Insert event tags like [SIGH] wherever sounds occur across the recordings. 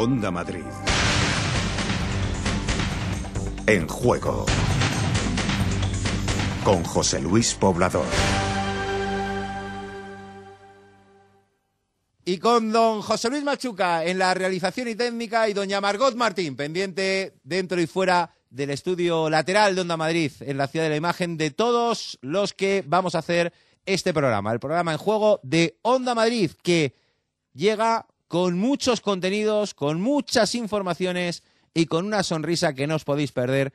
Onda Madrid. En juego. Con José Luis Poblador. Y con don José Luis Machuca en la realización y técnica y doña Margot Martín, pendiente dentro y fuera del estudio lateral de Onda Madrid, en la ciudad de la imagen, de todos los que vamos a hacer este programa, el programa en juego de Onda Madrid, que llega con muchos contenidos, con muchas informaciones y con una sonrisa que no os podéis perder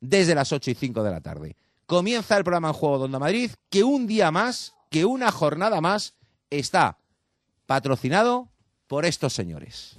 desde las 8 y 5 de la tarde. Comienza el programa en juego de Onda Madrid, que un día más, que una jornada más, está patrocinado por estos señores.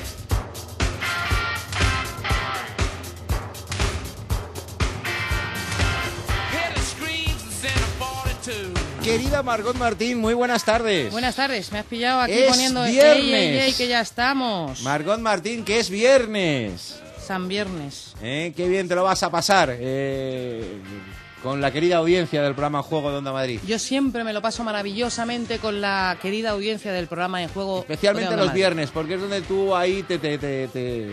Querida Margot Martín, muy buenas tardes. Buenas tardes, me has pillado aquí Es poniendo viernes. ey, ey, ey, que ya estamos. Margot Martín, que es viernes. San Viernes. ¿Eh? Qué bien te lo vas a pasar eh, con la querida audiencia del programa Juego de Onda Madrid. Yo siempre me lo paso maravillosamente con la querida audiencia del programa en juego. Especialmente de los Onda Madrid. viernes, porque es donde tú ahí te, te, te, te,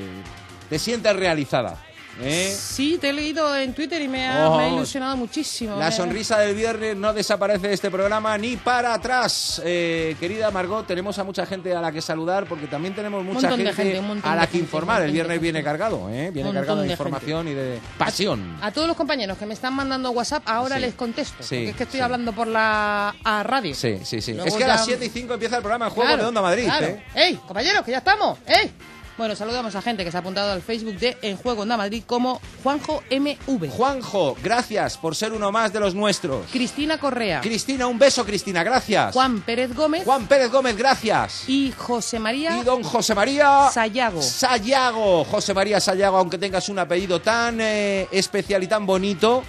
te sientes realizada. ¿Eh? Sí, te he leído en Twitter y me ha, Oh. me ha ilusionado muchísimo. La Me- sonrisa del viernes no desaparece de este programa ni para atrás. Eh, querida Margot, tenemos a mucha gente a la que saludar porque también tenemos mucha gente, montón a la que gente, informar. El viernes viene gente. cargado, ¿eh? viene cargado de información y de pasión. A todos los compañeros que me están mandando WhatsApp, ahora Sí. les contesto. Sí, porque es que estoy sí. hablando por la a radio. Sí, sí, sí. Luego es que a ya- las 7 y 5 empieza el programa en juego Claro, de Onda Madrid. claro. ¿eh? ¡Ey, compañeros, que ya estamos! ¡Ey! Bueno, saludamos a gente que se ha apuntado al Facebook de En Juego Onda Madrid como Juanjo MV. Juanjo, gracias por ser uno más de los nuestros. Cristina Correa. Cristina, un beso, Cristina, gracias. Juan Pérez Gómez. Juan Pérez Gómez, gracias. Y José María Y don José María Sayago. Sayago. José María Sayago, aunque tengas un apellido tan eh, especial y tan bonito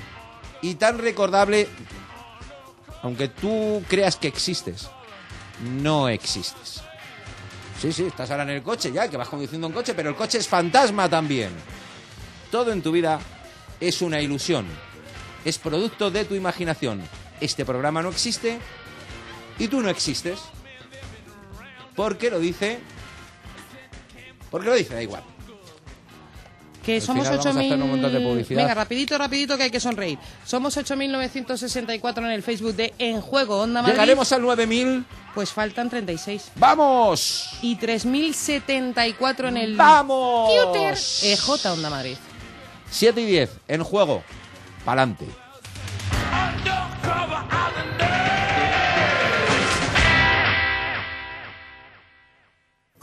y tan recordable, aunque tú creas que existes, no existes. Sí, sí, estás ahora en el coche ya, que vas conduciendo un coche, pero el coche es fantasma también. Todo en tu vida es una ilusión, es producto de tu imaginación. Este programa no existe y tú no existes. Porque lo dice. Porque lo dice, da igual. Que Al somos final vamos a hacer un montón de 8.000... publicidad. Venga, rapidito, rapidito, que hay que sonreír. Somos 8.964 en el Facebook de En Juego Onda Madrid. Llegaremos al 9000. Pues faltan 36. ¡Vamos! Y 3.074 en el... ¡Vamos! Twitter EJ Onda Madrid. 7 y 10, en juego. Pa'lante.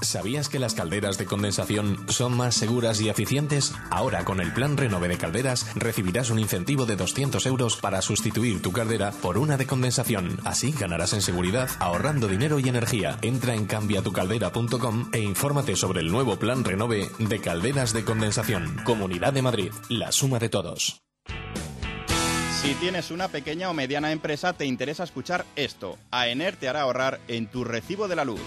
¿Sabías que las calderas de condensación son más seguras y eficientes? Ahora con el plan Renove de Calderas recibirás un incentivo de 200 euros para sustituir tu caldera por una de condensación. Así ganarás en seguridad ahorrando dinero y energía. Entra en cambiatucaldera.com e infórmate sobre el nuevo plan Renove de Calderas de Condensación. Comunidad de Madrid, la suma de todos. Si tienes una pequeña o mediana empresa, te interesa escuchar esto. AENER te hará ahorrar en tu recibo de la luz.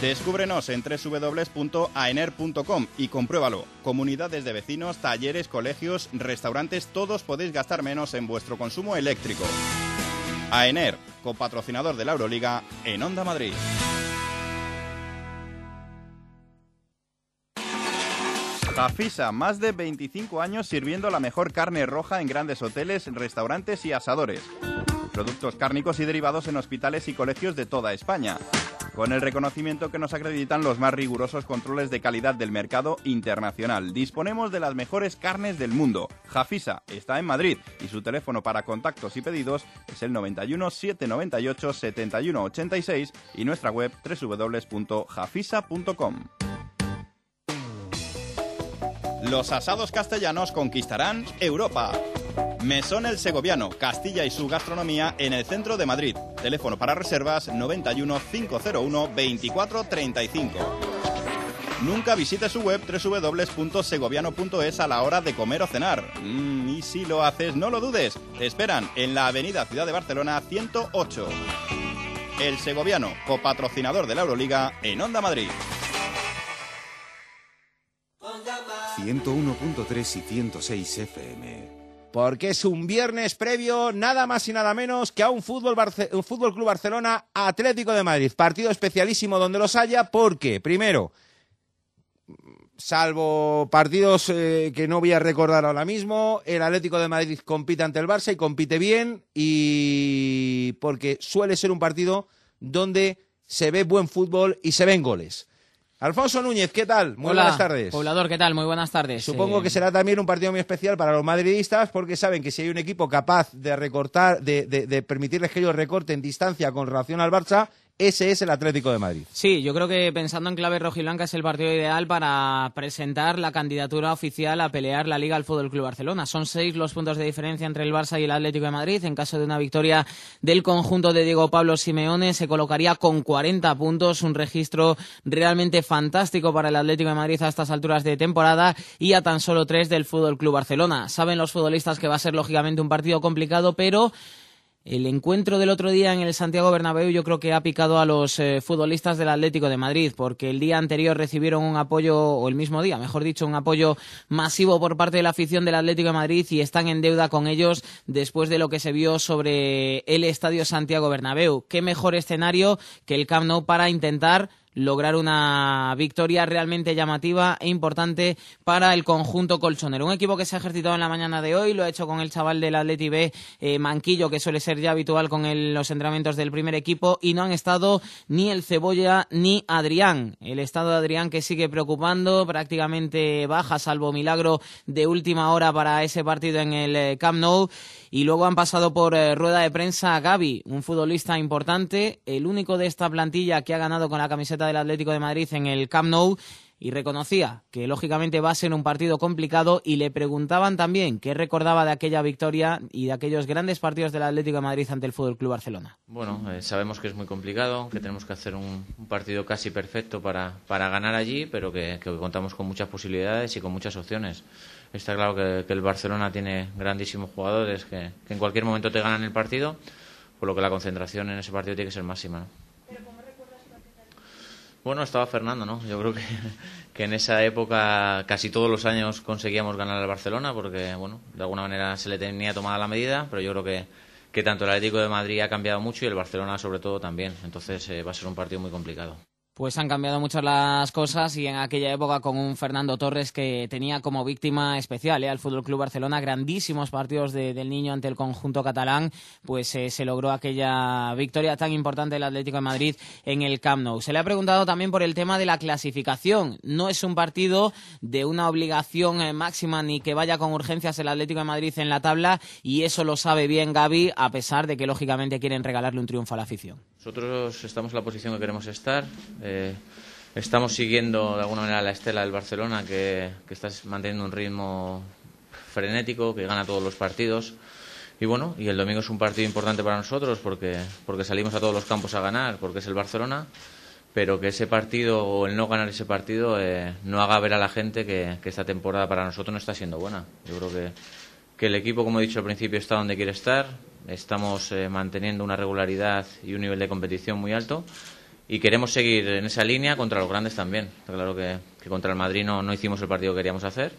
Descúbrenos en www.aener.com y compruébalo. Comunidades de vecinos, talleres, colegios, restaurantes, todos podéis gastar menos en vuestro consumo eléctrico. AENER, copatrocinador de la Euroliga en Onda Madrid. Jafisa, más de 25 años sirviendo la mejor carne roja en grandes hoteles, restaurantes y asadores. Productos cárnicos y derivados en hospitales y colegios de toda España. Con el reconocimiento que nos acreditan los más rigurosos controles de calidad del mercado internacional. Disponemos de las mejores carnes del mundo. Jafisa está en Madrid y su teléfono para contactos y pedidos es el 91 798 71 86 y nuestra web www.jafisa.com. Los asados castellanos conquistarán Europa. Mesón El Segoviano, Castilla y su gastronomía en el centro de Madrid. Teléfono para reservas 91 501 24 35. Nunca visite su web www.segoviano.es a la hora de comer o cenar. Mm, y si lo haces, no lo dudes. Te esperan en la avenida Ciudad de Barcelona 108. El Segoviano, copatrocinador de la Euroliga en Onda Madrid. 101.3 y 106 FM. Porque es un viernes previo, nada más y nada menos que a un fútbol, un fútbol Club Barcelona Atlético de Madrid. Partido especialísimo donde los haya, porque, primero, salvo partidos eh, que no voy a recordar ahora mismo, el Atlético de Madrid compite ante el Barça y compite bien, y porque suele ser un partido donde se ve buen fútbol y se ven goles. Alfonso Núñez, ¿qué tal? Muy Hola, buenas tardes. Poblador, ¿qué tal? Muy buenas tardes. Supongo Eh, que será también un partido muy especial para los madridistas porque saben que si hay un equipo capaz de recortar, de, de- de permitirles que ellos recorten distancia con relación al Barça, ese es el Atlético de Madrid. Sí, yo creo que pensando en clave rojiblanca es el partido ideal para presentar la candidatura oficial a pelear la Liga al Fútbol Club Barcelona. Son seis los puntos de diferencia entre el Barça y el Atlético de Madrid. En caso de una victoria del conjunto de Diego Pablo Simeone, se colocaría con 40 puntos, un registro realmente fantástico para el Atlético de Madrid a estas alturas de temporada y a tan solo tres del Fútbol Club Barcelona. Saben los futbolistas que va a ser lógicamente un partido complicado, pero El encuentro del otro día en el Santiago Bernabéu yo creo que ha picado a los eh, futbolistas del Atlético de Madrid porque el día anterior recibieron un apoyo, o el mismo día, mejor dicho, un apoyo masivo por parte de la afición del Atlético de Madrid y están en deuda con ellos después de lo que se vio sobre el Estadio Santiago Bernabéu. Qué mejor escenario que el Camp Nou para intentar lograr una victoria realmente llamativa e importante para el conjunto colchonero. Un equipo que se ha ejercitado en la mañana de hoy, lo ha hecho con el chaval del Atleti B, eh, Manquillo, que suele ser ya habitual con los entrenamientos del primer equipo, y no han estado ni el Cebolla ni Adrián. El estado de Adrián que sigue preocupando, prácticamente baja, salvo milagro de última hora para ese partido en el eh, Camp Nou. Y luego han pasado por eh, rueda de prensa Gaby, un futbolista importante, el único de esta plantilla que ha ganado con la camiseta del Atlético de Madrid en el Camp Nou y reconocía que lógicamente va a ser un partido complicado y le preguntaban también qué recordaba de aquella victoria y de aquellos grandes partidos del Atlético de Madrid ante el Fútbol Club Barcelona. Bueno, eh, sabemos que es muy complicado, que tenemos que hacer un, un partido casi perfecto para, para ganar allí, pero que, que contamos con muchas posibilidades y con muchas opciones. Está claro que, que el Barcelona tiene grandísimos jugadores que, que en cualquier momento te ganan el partido, por lo que la concentración en ese partido tiene que ser máxima. ¿no? Bueno, estaba Fernando, ¿no? Yo creo que, [LAUGHS] que en esa época casi todos los años conseguíamos ganar al Barcelona porque, bueno, de alguna manera se le tenía tomada la medida, pero yo creo que, que tanto el Atlético de Madrid ha cambiado mucho y el Barcelona sobre todo también. Entonces eh, va a ser un partido muy complicado. Pues han cambiado mucho las cosas y en aquella época con un Fernando Torres que tenía como víctima especial ¿eh? al Fútbol Club Barcelona grandísimos partidos de- del niño ante el conjunto catalán, pues eh, se logró aquella victoria tan importante del Atlético de Madrid en el Camp Nou. Se le ha preguntado también por el tema de la clasificación. No es un partido de una obligación eh, máxima ni que vaya con urgencias el Atlético de Madrid en la tabla y eso lo sabe bien Gaby, a pesar de que lógicamente quieren regalarle un triunfo a la afición. Nosotros estamos en la posición que queremos estar. eh, estamos siguiendo de alguna manera la estela del Barcelona, que, está manteniendo un ritmo frenético, que gana todos los partidos. Y bueno, y el domingo es un partido importante para nosotros porque, porque salimos a todos los campos a ganar, porque es el Barcelona. Pero que ese partido o el no ganar ese partido eh, no haga ver a la gente que, que esta temporada para nosotros no está siendo buena. Yo creo que, que el equipo, como he dicho al principio, está donde quiere estar. Estamos eh, manteniendo una regularidad y un nivel de competición muy alto. Y queremos seguir en esa línea contra los grandes también. Claro que, que contra el Madrid no, no hicimos el partido que queríamos hacer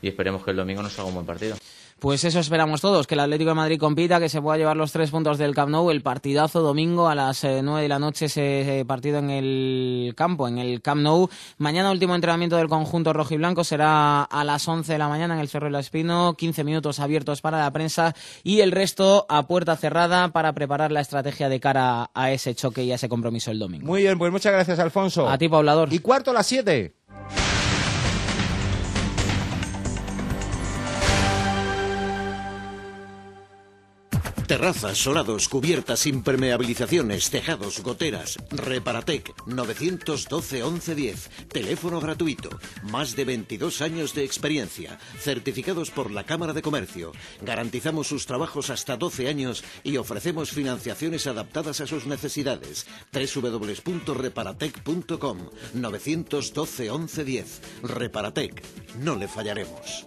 y esperemos que el domingo nos haga un buen partido. Pues eso esperamos todos, que el Atlético de Madrid compita, que se pueda llevar los tres puntos del Camp Nou, el partidazo domingo a las eh, nueve de la noche, ese eh, partido en el campo, en el Camp Nou. Mañana último entrenamiento del conjunto rojiblanco será a las 11 de la mañana en el Cerro del Espino, 15 minutos abiertos para la prensa y el resto a puerta cerrada para preparar la estrategia de cara a ese choque y a ese compromiso el domingo. Muy bien, pues muchas gracias, Alfonso. A ti, poblador. Y cuarto a las siete. Terrazas, solados, cubiertas, impermeabilizaciones, tejados, goteras. Reparatec 912 1110. Teléfono gratuito. Más de 22 años de experiencia. Certificados por la Cámara de Comercio. Garantizamos sus trabajos hasta 12 años y ofrecemos financiaciones adaptadas a sus necesidades. www.reparatec.com 912 1110. Reparatec. No le fallaremos.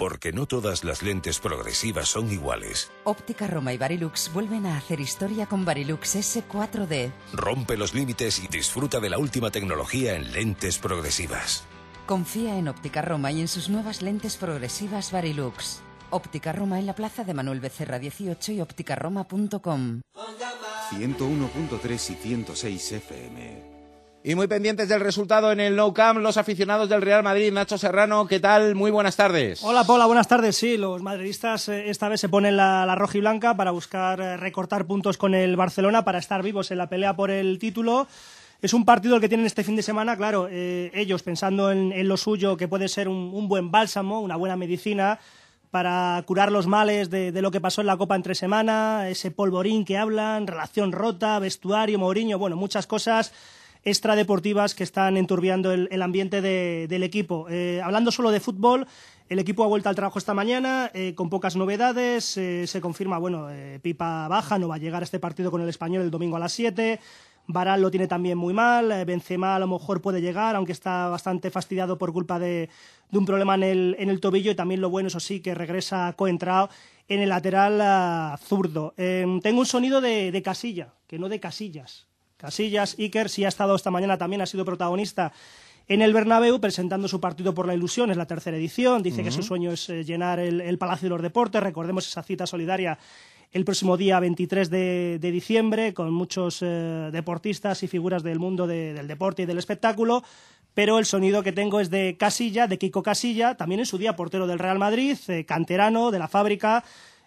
Porque no todas las lentes progresivas son iguales. Óptica Roma y Barilux vuelven a hacer historia con Barilux S4D. Rompe los límites y disfruta de la última tecnología en lentes progresivas. Confía en Óptica Roma y en sus nuevas lentes progresivas Barilux. Óptica Roma en la plaza de Manuel Becerra 18 y ópticaroma.com. 101.3 y 106 FM. Y muy pendientes del resultado en el No Camp, los aficionados del Real Madrid. Nacho Serrano, ¿qué tal? Muy buenas tardes. Hola, Paula, buenas tardes. Sí, los madridistas eh, esta vez se ponen la, la roja y blanca para buscar eh, recortar puntos con el Barcelona para estar vivos en la pelea por el título. Es un partido el que tienen este fin de semana, claro, eh, ellos pensando en, lo suyo, que puede ser un, un, buen bálsamo, una buena medicina para curar los males de, de, lo que pasó en la Copa entre semana, ese polvorín que hablan, relación rota, vestuario, Mourinho, bueno, muchas cosas extradeportivas que están enturbiando el, ambiente de, del equipo. Eh, hablando solo de fútbol, el equipo ha vuelto al trabajo esta mañana eh, con pocas novedades. Eh, se confirma, bueno, Pipa baja, no va a llegar a este partido con el español el domingo a las 7. Baral lo tiene también muy mal. Benzema a lo mejor puede llegar, aunque está bastante fastidiado por culpa de, de un problema en el, en el, tobillo. Y también lo bueno, eso sí, que regresa Coentrao en el lateral uh, zurdo. tengo un sonido de, de casilla, que no de casillas. Casillas, Iker, sí ha estado esta mañana también, ha sido protagonista en el Bernabéu presentando su partido por la ilusión, es la tercera edición, dice uh -huh. que su sueño es eh, llenar el, el, Palacio de los Deportes, recordemos esa cita solidaria el próximo día 23 de, de diciembre con muchos eh, deportistas y figuras del mundo de, del deporte y del espectáculo, pero el sonido que tengo es de Casilla, de Kiko Casilla, también en su día portero del Real Madrid, eh, canterano de la fábrica,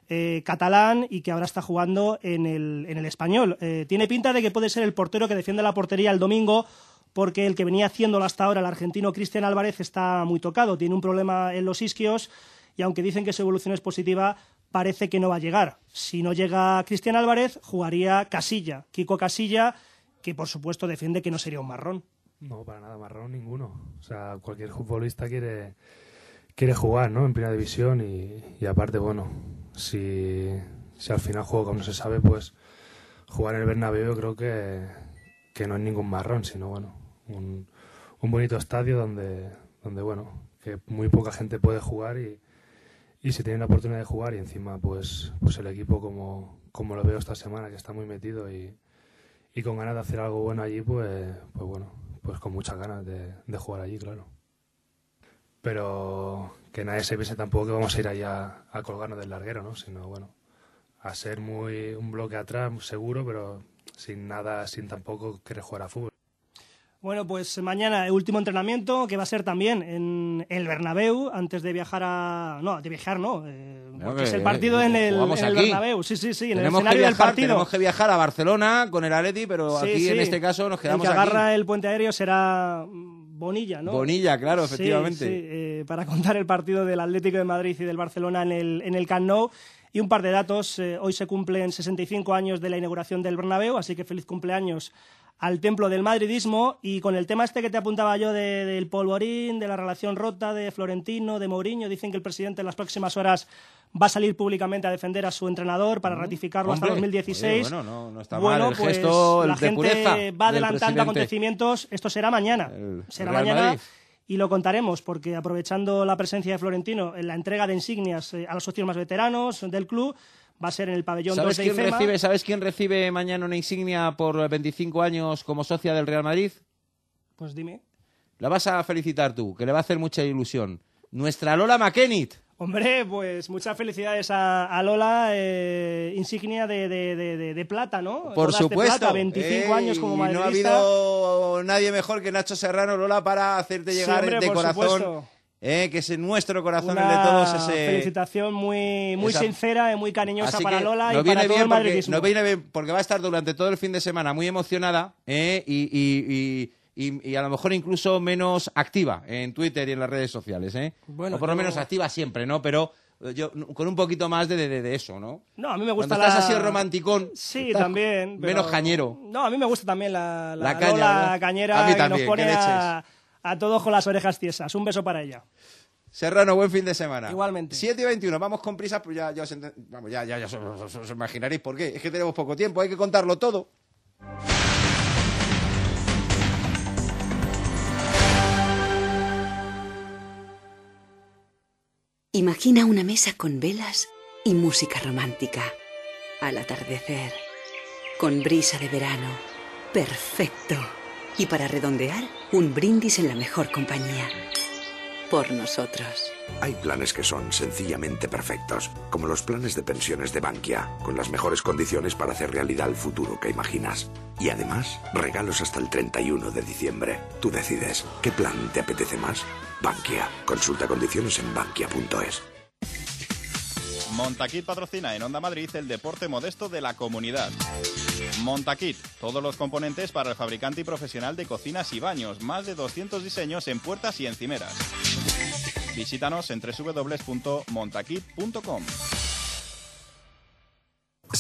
eh, catalán y que ahora está jugando en el, en el español. Eh, tiene pinta de que puede ser el portero que defiende la portería el domingo porque el que venía haciéndolo hasta ahora, el argentino Cristian Álvarez, está muy tocado. Tiene un problema en los isquios y aunque dicen que su evolución es positiva, parece que no va a llegar. Si no llega Cristian Álvarez, jugaría Casilla, Kiko Casilla, que por supuesto defiende que no sería un marrón. No, para nada marrón ninguno. O sea, cualquier futbolista quiere, quiere jugar ¿no? en primera división y, y aparte, bueno, si, si al final juego como no se sabe, pues jugar en el Bernabéu yo creo que, que no es ningún marrón, sino bueno, un, un bonito estadio donde, donde bueno, que muy poca gente puede jugar y, y si tienen la oportunidad de jugar y encima pues, pues el equipo como, como lo veo esta semana, que está muy metido y, y con ganas de hacer algo bueno allí, pues, pues bueno, pues con muchas ganas de, de jugar allí, claro pero que nadie se piense tampoco que vamos a ir allá a colgarnos del larguero, ¿no? Sino, bueno, a ser muy un bloque atrás, seguro, pero sin nada, sin tampoco querer jugar a fútbol. Bueno, pues mañana el último entrenamiento que va a ser también en el Bernabéu antes de viajar a no, de viajar no, eh, No, es que, el partido eh, en el, en el. Bernabéu. Sí, sí, sí, en tenemos el escenario que del partido. tenemos que viajar a Barcelona con el Atleti, pero Sí, aquí sí. en este caso nos quedamos el que aquí. agarra el puente aéreo será Bonilla, ¿no? Bonilla, claro, Sí, efectivamente. sí, eh, para [LAUGHS] contar el partido del Atlético de Madrid y del Barcelona en el, en el Camp Nou. Y un par de datos, eh, hoy se cumplen 65 años de la inauguración del Bernabéu, así que feliz cumpleaños al templo del madridismo y con el tema este que te apuntaba yo de- del polvorín, de la relación rota de Florentino, de Mourinho, dicen que el presidente en las próximas horas va a salir públicamente a defender a su entrenador para ratificarlo hasta Hombre, 2016. oye, bueno, no- no está Bueno, mal el pues gesto, el la gente va del adelantando acontecimientos. Esto será mañana. será Real mañana. Madrid. Y lo contaremos porque aprovechando la presencia de Florentino en la entrega de insignias eh, a los socios más veteranos del club, va a ser en el pabellón 2 ¿Sabes de quién, IFEMA. recibe, ¿Sabes quién recibe mañana una insignia por 25 años como socia del Real Madrid? Pues dime. La vas a felicitar tú, que le va a hacer mucha ilusión. Nuestra Lola McKennitt. Hombre, pues muchas felicidades a, a Lola, eh, insignia de, de- de- de plata, ¿no? Por Bodas de supuesto. plata, 25 Eh, años como y No ha madridista. habido nadie mejor que Nacho Serrano, Lola, para hacerte Sí, llegar hombre, de por corazón. supuesto. Eh, que es en nuestro corazón Una el de todos ese. felicitación muy, muy sincera y muy cariñosa Así para Lola y para viene todo el madridismo. nos viene bien porque va a estar durante todo el fin de semana muy emocionada eh, y, y- y- y- y a lo mejor incluso menos activa en Twitter y en las redes sociales. ¿eh? Bueno, o por lo yo- menos activa siempre, ¿no? Pero eh, yo con un poquito más de, de- de eso, ¿no? No, a mí me gusta Cuando estás la... así romanticón. Sí, también. pero- Menos cañero. No, a mí me gusta también la, la, La caña, Lola ¿no? cañera A mí que nos pone a, a todos con las orejas tiesas. Un beso para ella. Serrano, buen fin de semana. Igualmente. 7 y 21, vamos con prisa, pues ya, ya, os, enten- vamos, ya, ya, ya os, os- os imaginaréis por qué. Es que tenemos poco tiempo, hay que contarlo todo. Imagina una mesa con velas y música romántica. Al atardecer, con brisa de verano. Perfecto. Y para redondear, un brindis en la mejor compañía. Por nosotros. Hay planes que son sencillamente perfectos, como los planes de pensiones de Bankia, con las mejores condiciones para hacer realidad el futuro que imaginas. Y además, regalos hasta el 31 de diciembre. Tú decides, ¿qué plan te apetece más? Bankia. Consulta condiciones en bankia.es. Montaquit patrocina en Onda Madrid el deporte modesto de la comunidad. Montaquit, todos los componentes para el fabricante y profesional de cocinas y baños, más de 200 diseños en puertas y encimeras. Visítanos en www.montaquit.com.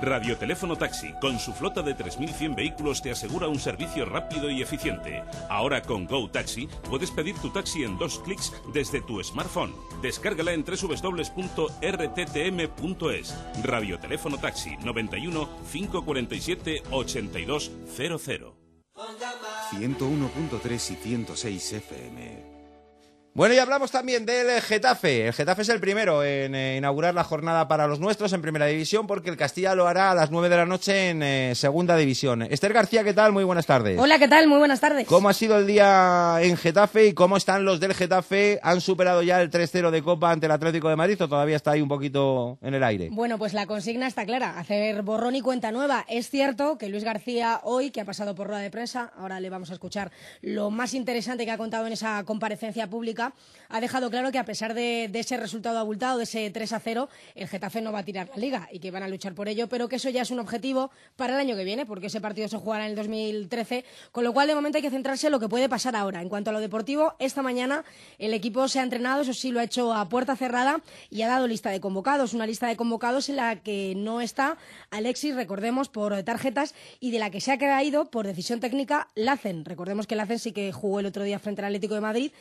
Radioteléfono Taxi, con su flota de 3.100 vehículos, te asegura un servicio rápido y eficiente. Ahora con Go Taxi puedes pedir tu taxi en dos clics desde tu smartphone. Descárgala en www.rttm.es. Radioteléfono Taxi 91 547 8200. 101.3 y 106 FM. Bueno, y hablamos también del Getafe. El Getafe es el primero en eh, inaugurar la jornada para los nuestros en Primera División, porque el Castilla lo hará a las 9 de la noche en eh, Segunda División. Esther García, ¿qué tal? Muy buenas tardes. Hola, ¿qué tal? Muy buenas tardes. ¿Cómo ha sido el día en Getafe y cómo están los del Getafe? ¿Han superado ya el 3-0 de Copa ante el Atlético de Madrid o todavía está ahí un poquito en el aire? Bueno, pues la consigna está clara, hacer borrón y cuenta nueva. Es cierto que Luis García hoy, que ha pasado por rueda de prensa, ahora le vamos a escuchar lo más interesante que ha contado en esa comparecencia pública, ha dejado claro que a pesar de, ese resultado abultado, de ese 3 a 0, el Getafe no va a tirar la liga y que van a luchar por ello, pero que eso ya es un objetivo para el año que viene, porque ese partido se jugará en el 2013, con lo cual de momento hay que centrarse en lo que puede pasar ahora. En cuanto a lo deportivo, esta mañana el equipo se ha entrenado, eso sí lo ha hecho a puerta cerrada y ha dado lista de convocados, una lista de convocados en la que no está Alexis, recordemos, por tarjetas y de la que se ha caído por decisión técnica Lacen. Recordemos que Lacen sí que jugó el otro día frente al Atlético de Madrid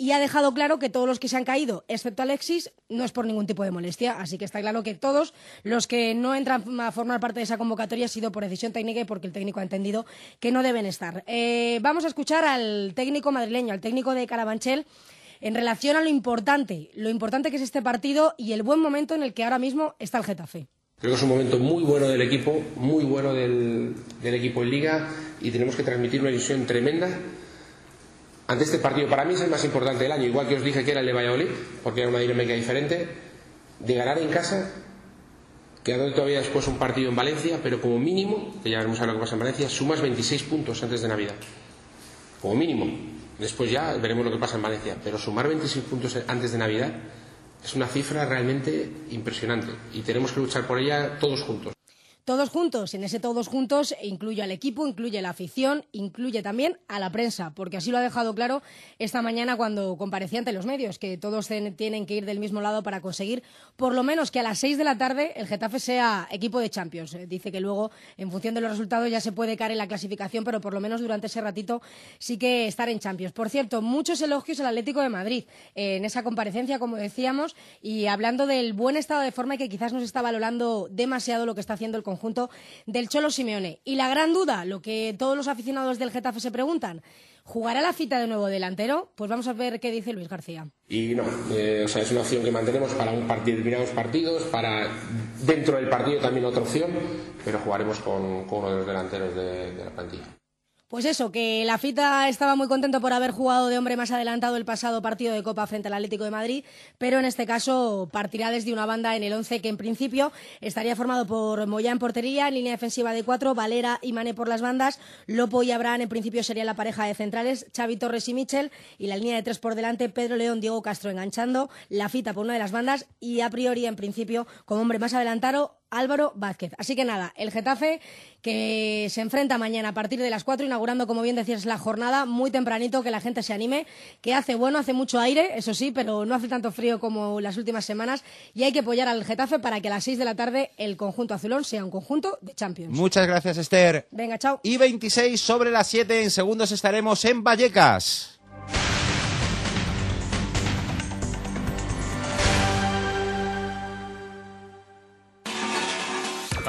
y ha dejado claro que todos los que se han caído, excepto Alexis, no es por ningún tipo de molestia. Así que está claro que todos los que no entran a formar parte de esa convocatoria ha sido por decisión técnica y porque el técnico ha entendido que no deben estar. Eh, vamos a escuchar al técnico madrileño, al técnico de Carabanchel, en relación a lo importante, lo importante que es este partido y el buen momento en el que ahora mismo está el Getafe. Creo que es un momento muy bueno del equipo, muy bueno del, del equipo en liga y tenemos que transmitir una ilusión tremenda ante este partido. Para mí es el más importante del año, igual que os dije que era el de Valladolid, porque era una dinámica diferente, de ganar en casa, quedando todavía después un partido en Valencia, pero como mínimo, que ya veremos a lo que pasa en Valencia, sumas 26 puntos antes de Navidad. Como mínimo. Después ya veremos lo que pasa en Valencia, pero sumar 26 puntos antes de Navidad es una cifra realmente impresionante y tenemos que luchar por ella todos juntos. Todos juntos, en ese todos juntos incluye al equipo, incluye la afición, incluye también a la prensa, porque así lo ha dejado claro esta mañana cuando comparecía ante los medios, que todos tienen que ir del mismo lado para conseguir por lo menos que a las seis de la tarde el Getafe sea equipo de Champions. Dice que luego, en función de los resultados, ya se puede caer en la clasificación, pero por lo menos durante ese ratito sí que estar en Champions. Por cierto, muchos elogios al Atlético de Madrid eh, en esa comparecencia, como decíamos, y hablando del buen estado de forma y que quizás no se está valorando demasiado lo que está haciendo el conjunto conjunto del Cholo Simeone. Y la gran duda, lo que todos los aficionados del Getafe se preguntan, ¿jugará la cita de nuevo delantero? Pues vamos a ver qué dice Luis García. Y no, eh, o sea, es una opción que mantenemos para un partido, determinados partidos, para dentro del partido también otra opción, pero jugaremos con, uno de los delanteros de, de la plantilla. Pues eso, que la Fita estaba muy contento por haber jugado de hombre más adelantado el pasado partido de Copa frente al Atlético de Madrid, pero en este caso partirá desde una banda en el 11 que en principio estaría formado por Moya en portería, en línea defensiva de cuatro, Valera y Mané por las bandas, Lopo y Abraham en principio sería la pareja de centrales, Xavi Torres y Michel, y la línea de tres por delante, Pedro León, Diego Castro enganchando, la Fita por una de las bandas y a priori en principio como hombre más adelantado Álvaro Vázquez. Así que nada, el Getafe que se enfrenta mañana a partir de las 4, inaugurando, como bien decías, la jornada muy tempranito, que la gente se anime, que hace bueno, hace mucho aire, eso sí, pero no hace tanto frío como las últimas semanas, y hay que apoyar al Getafe para que a las 6 de la tarde el conjunto azulón sea un conjunto de Champions. Muchas gracias, Esther. Venga, chao. Y 26 sobre las 7, en segundos estaremos en Vallecas.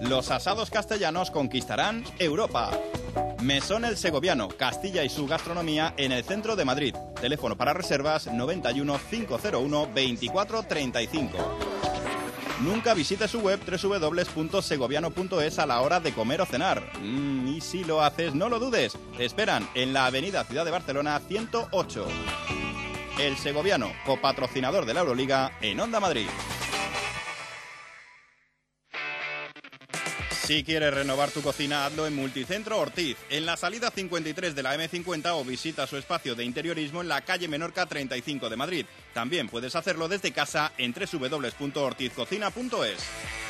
Los asados castellanos conquistarán Europa. Mesón El Segoviano, Castilla y su gastronomía en el centro de Madrid. Teléfono para reservas 91 501 24 35. Nunca visite su web www.segoviano.es a la hora de comer o cenar. Mm, y si lo haces, no lo dudes. Te esperan en la Avenida Ciudad de Barcelona 108. El Segoviano, copatrocinador de la Euroliga en Onda Madrid. Si quieres renovar tu cocina, hazlo en Multicentro Ortiz, en la salida 53 de la M50 o visita su espacio de interiorismo en la calle Menorca 35 de Madrid. También puedes hacerlo desde casa en www.ortizcocina.es.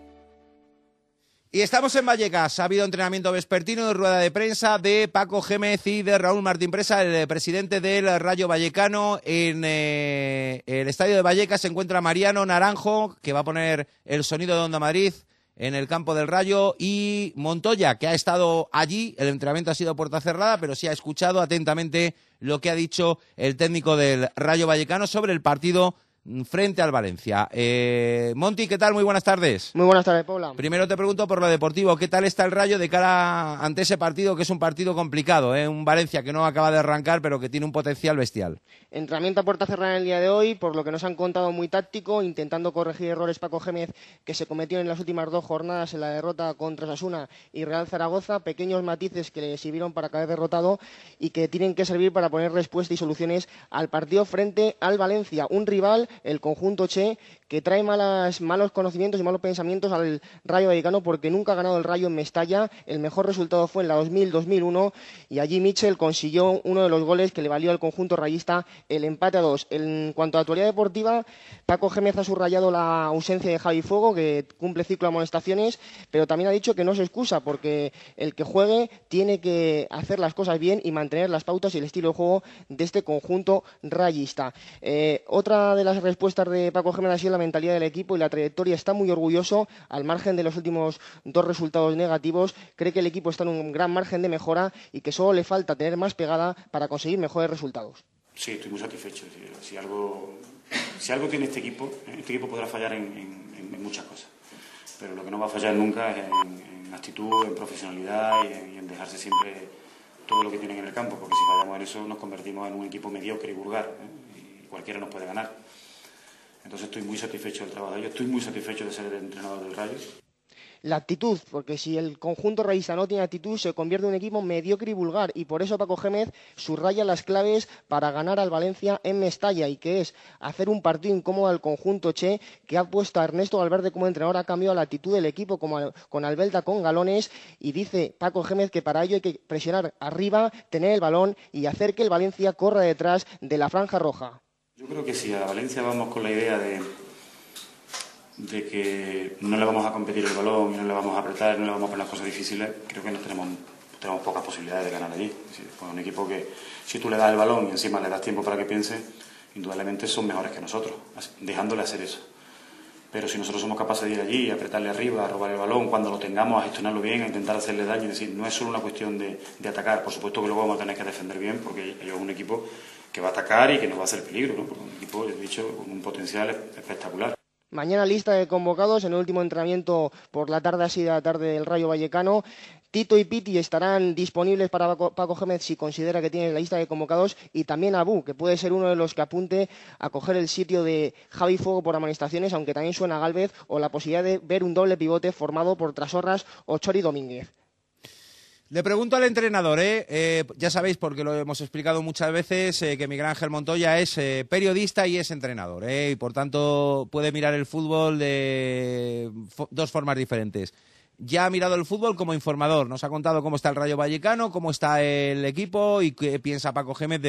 Y estamos en Vallecas. Ha habido entrenamiento vespertino de rueda de prensa de Paco Gémez y de Raúl Martín Presa, el presidente del Rayo Vallecano. En eh, el estadio de Vallecas se encuentra Mariano Naranjo, que va a poner el sonido de Onda Madrid en el campo del Rayo, y Montoya, que ha estado allí. El entrenamiento ha sido puerta cerrada, pero sí ha escuchado atentamente lo que ha dicho el técnico del Rayo Vallecano sobre el partido frente al Valencia. Eh, Monty, ¿qué tal? Muy buenas tardes. Muy buenas tardes, Paula. Primero te pregunto por lo deportivo, ¿qué tal está el Rayo de cara ante ese partido que es un partido complicado? ¿eh? Un Valencia que no acaba de arrancar, pero que tiene un potencial bestial. Entrenamiento a puerta cerrada en el día de hoy, por lo que nos han contado muy táctico, intentando corregir errores Paco Gémez que se cometieron en las últimas dos jornadas en la derrota contra Sasuna y Real Zaragoza, pequeños matices que le sirvieron para caer derrotado y que tienen que servir para poner respuesta y soluciones al partido frente al Valencia, un rival el conjunto Che, que trae malos conocimientos y malos pensamientos al Rayo Vallecano porque nunca ha ganado el Rayo en Mestalla. El mejor resultado fue en la 2000-2001 y allí Mitchell consiguió uno de los goles que le valió al conjunto rayista el empate a dos. En cuanto a actualidad deportiva, Paco Gémez ha subrayado la ausencia de Javi Fuego, que cumple ciclo de amonestaciones, pero también ha dicho que no se excusa porque el que juegue tiene que hacer las cosas bien y mantener las pautas y el estilo de juego de este conjunto rayista. Eh, otra de las respuestas de Paco Gémez ha sido la mentalidad del equipo y la trayectoria. Está muy orgulloso, al margen de los últimos dos resultados negativos. Cree que el equipo está en un gran margen de mejora y que solo le falta tener más pegada para conseguir mejores resultados. Sí, estoy muy satisfecho. Si algo, si algo tiene este equipo, este equipo podrá fallar en, en, en muchas cosas. Pero lo que no va a fallar nunca es en, en actitud, en profesionalidad y y en dejarse siempre todo lo que tienen en el campo, porque si fallamos en eso nos convertimos en un equipo mediocre y vulgar ¿eh? y cualquiera nos puede ganar. Entonces estoy muy satisfecho del trabajo ellos, estoy muy satisfecho de ser el entrenador del Rayo. la actitud, porque si el conjunto rayista no tiene actitud, se convierte en un equipo mediocre y vulgar, y por eso Paco Gémez subraya las claves para ganar al Valencia en Mestalla, y que es hacer un partido incómodo al conjunto Che, que ha puesto a Ernesto Valverde como entrenador, ha cambiado la actitud del equipo como con Albelda con galones, y dice Paco Gémez que para ello hay que presionar arriba, tener el balón y hacer que el Valencia corra detrás de la franja roja. Yo creo que si a Valencia vamos con la idea de, de que no le vamos a competir el balón no le vamos a apretar, no le vamos a poner las cosas difíciles, creo que no tenemos, tenemos pocas posibilidades de ganar allí. Decir, pues un equipo que si tú le das el balón y encima le das tiempo para que piense, indudablemente son mejores que nosotros, dejándole hacer eso. Pero si nosotros somos capaces de ir allí, apretarle arriba, a robar el balón, cuando lo tengamos, a gestionarlo bien, a intentar hacerle daño, es decir, no es solo una cuestión de, de atacar, por supuesto que luego vamos a tener que defender bien, porque ellos es un equipo que va a atacar y que nos va a hacer peligro, ¿no? Porque un equipo, he dicho, con un potencial espectacular. Mañana lista de convocados en el último entrenamiento por la tarde así de la tarde del Rayo Vallecano. Tito y Piti estarán disponibles para Paco Gémez si considera que tiene la lista de convocados y también Abu, que puede ser uno de los que apunte a coger el sitio de Javi Fuego por amonestaciones, aunque también suena Galvez, o la posibilidad de ver un doble pivote formado por Trasorras o Chori Domínguez. Le pregunto al entrenador, ¿eh? ¿eh? ya sabéis, porque lo hemos explicado muchas veces, eh, que Miguel Ángel Montoya es eh, periodista y es entrenador, ¿eh? y por tanto puede mirar el fútbol de dos formas diferentes. Ya ha mirado el fútbol como informador, nos ha contado cómo está el Rayo Vallecano, cómo está el equipo y qué piensa Paco Gémez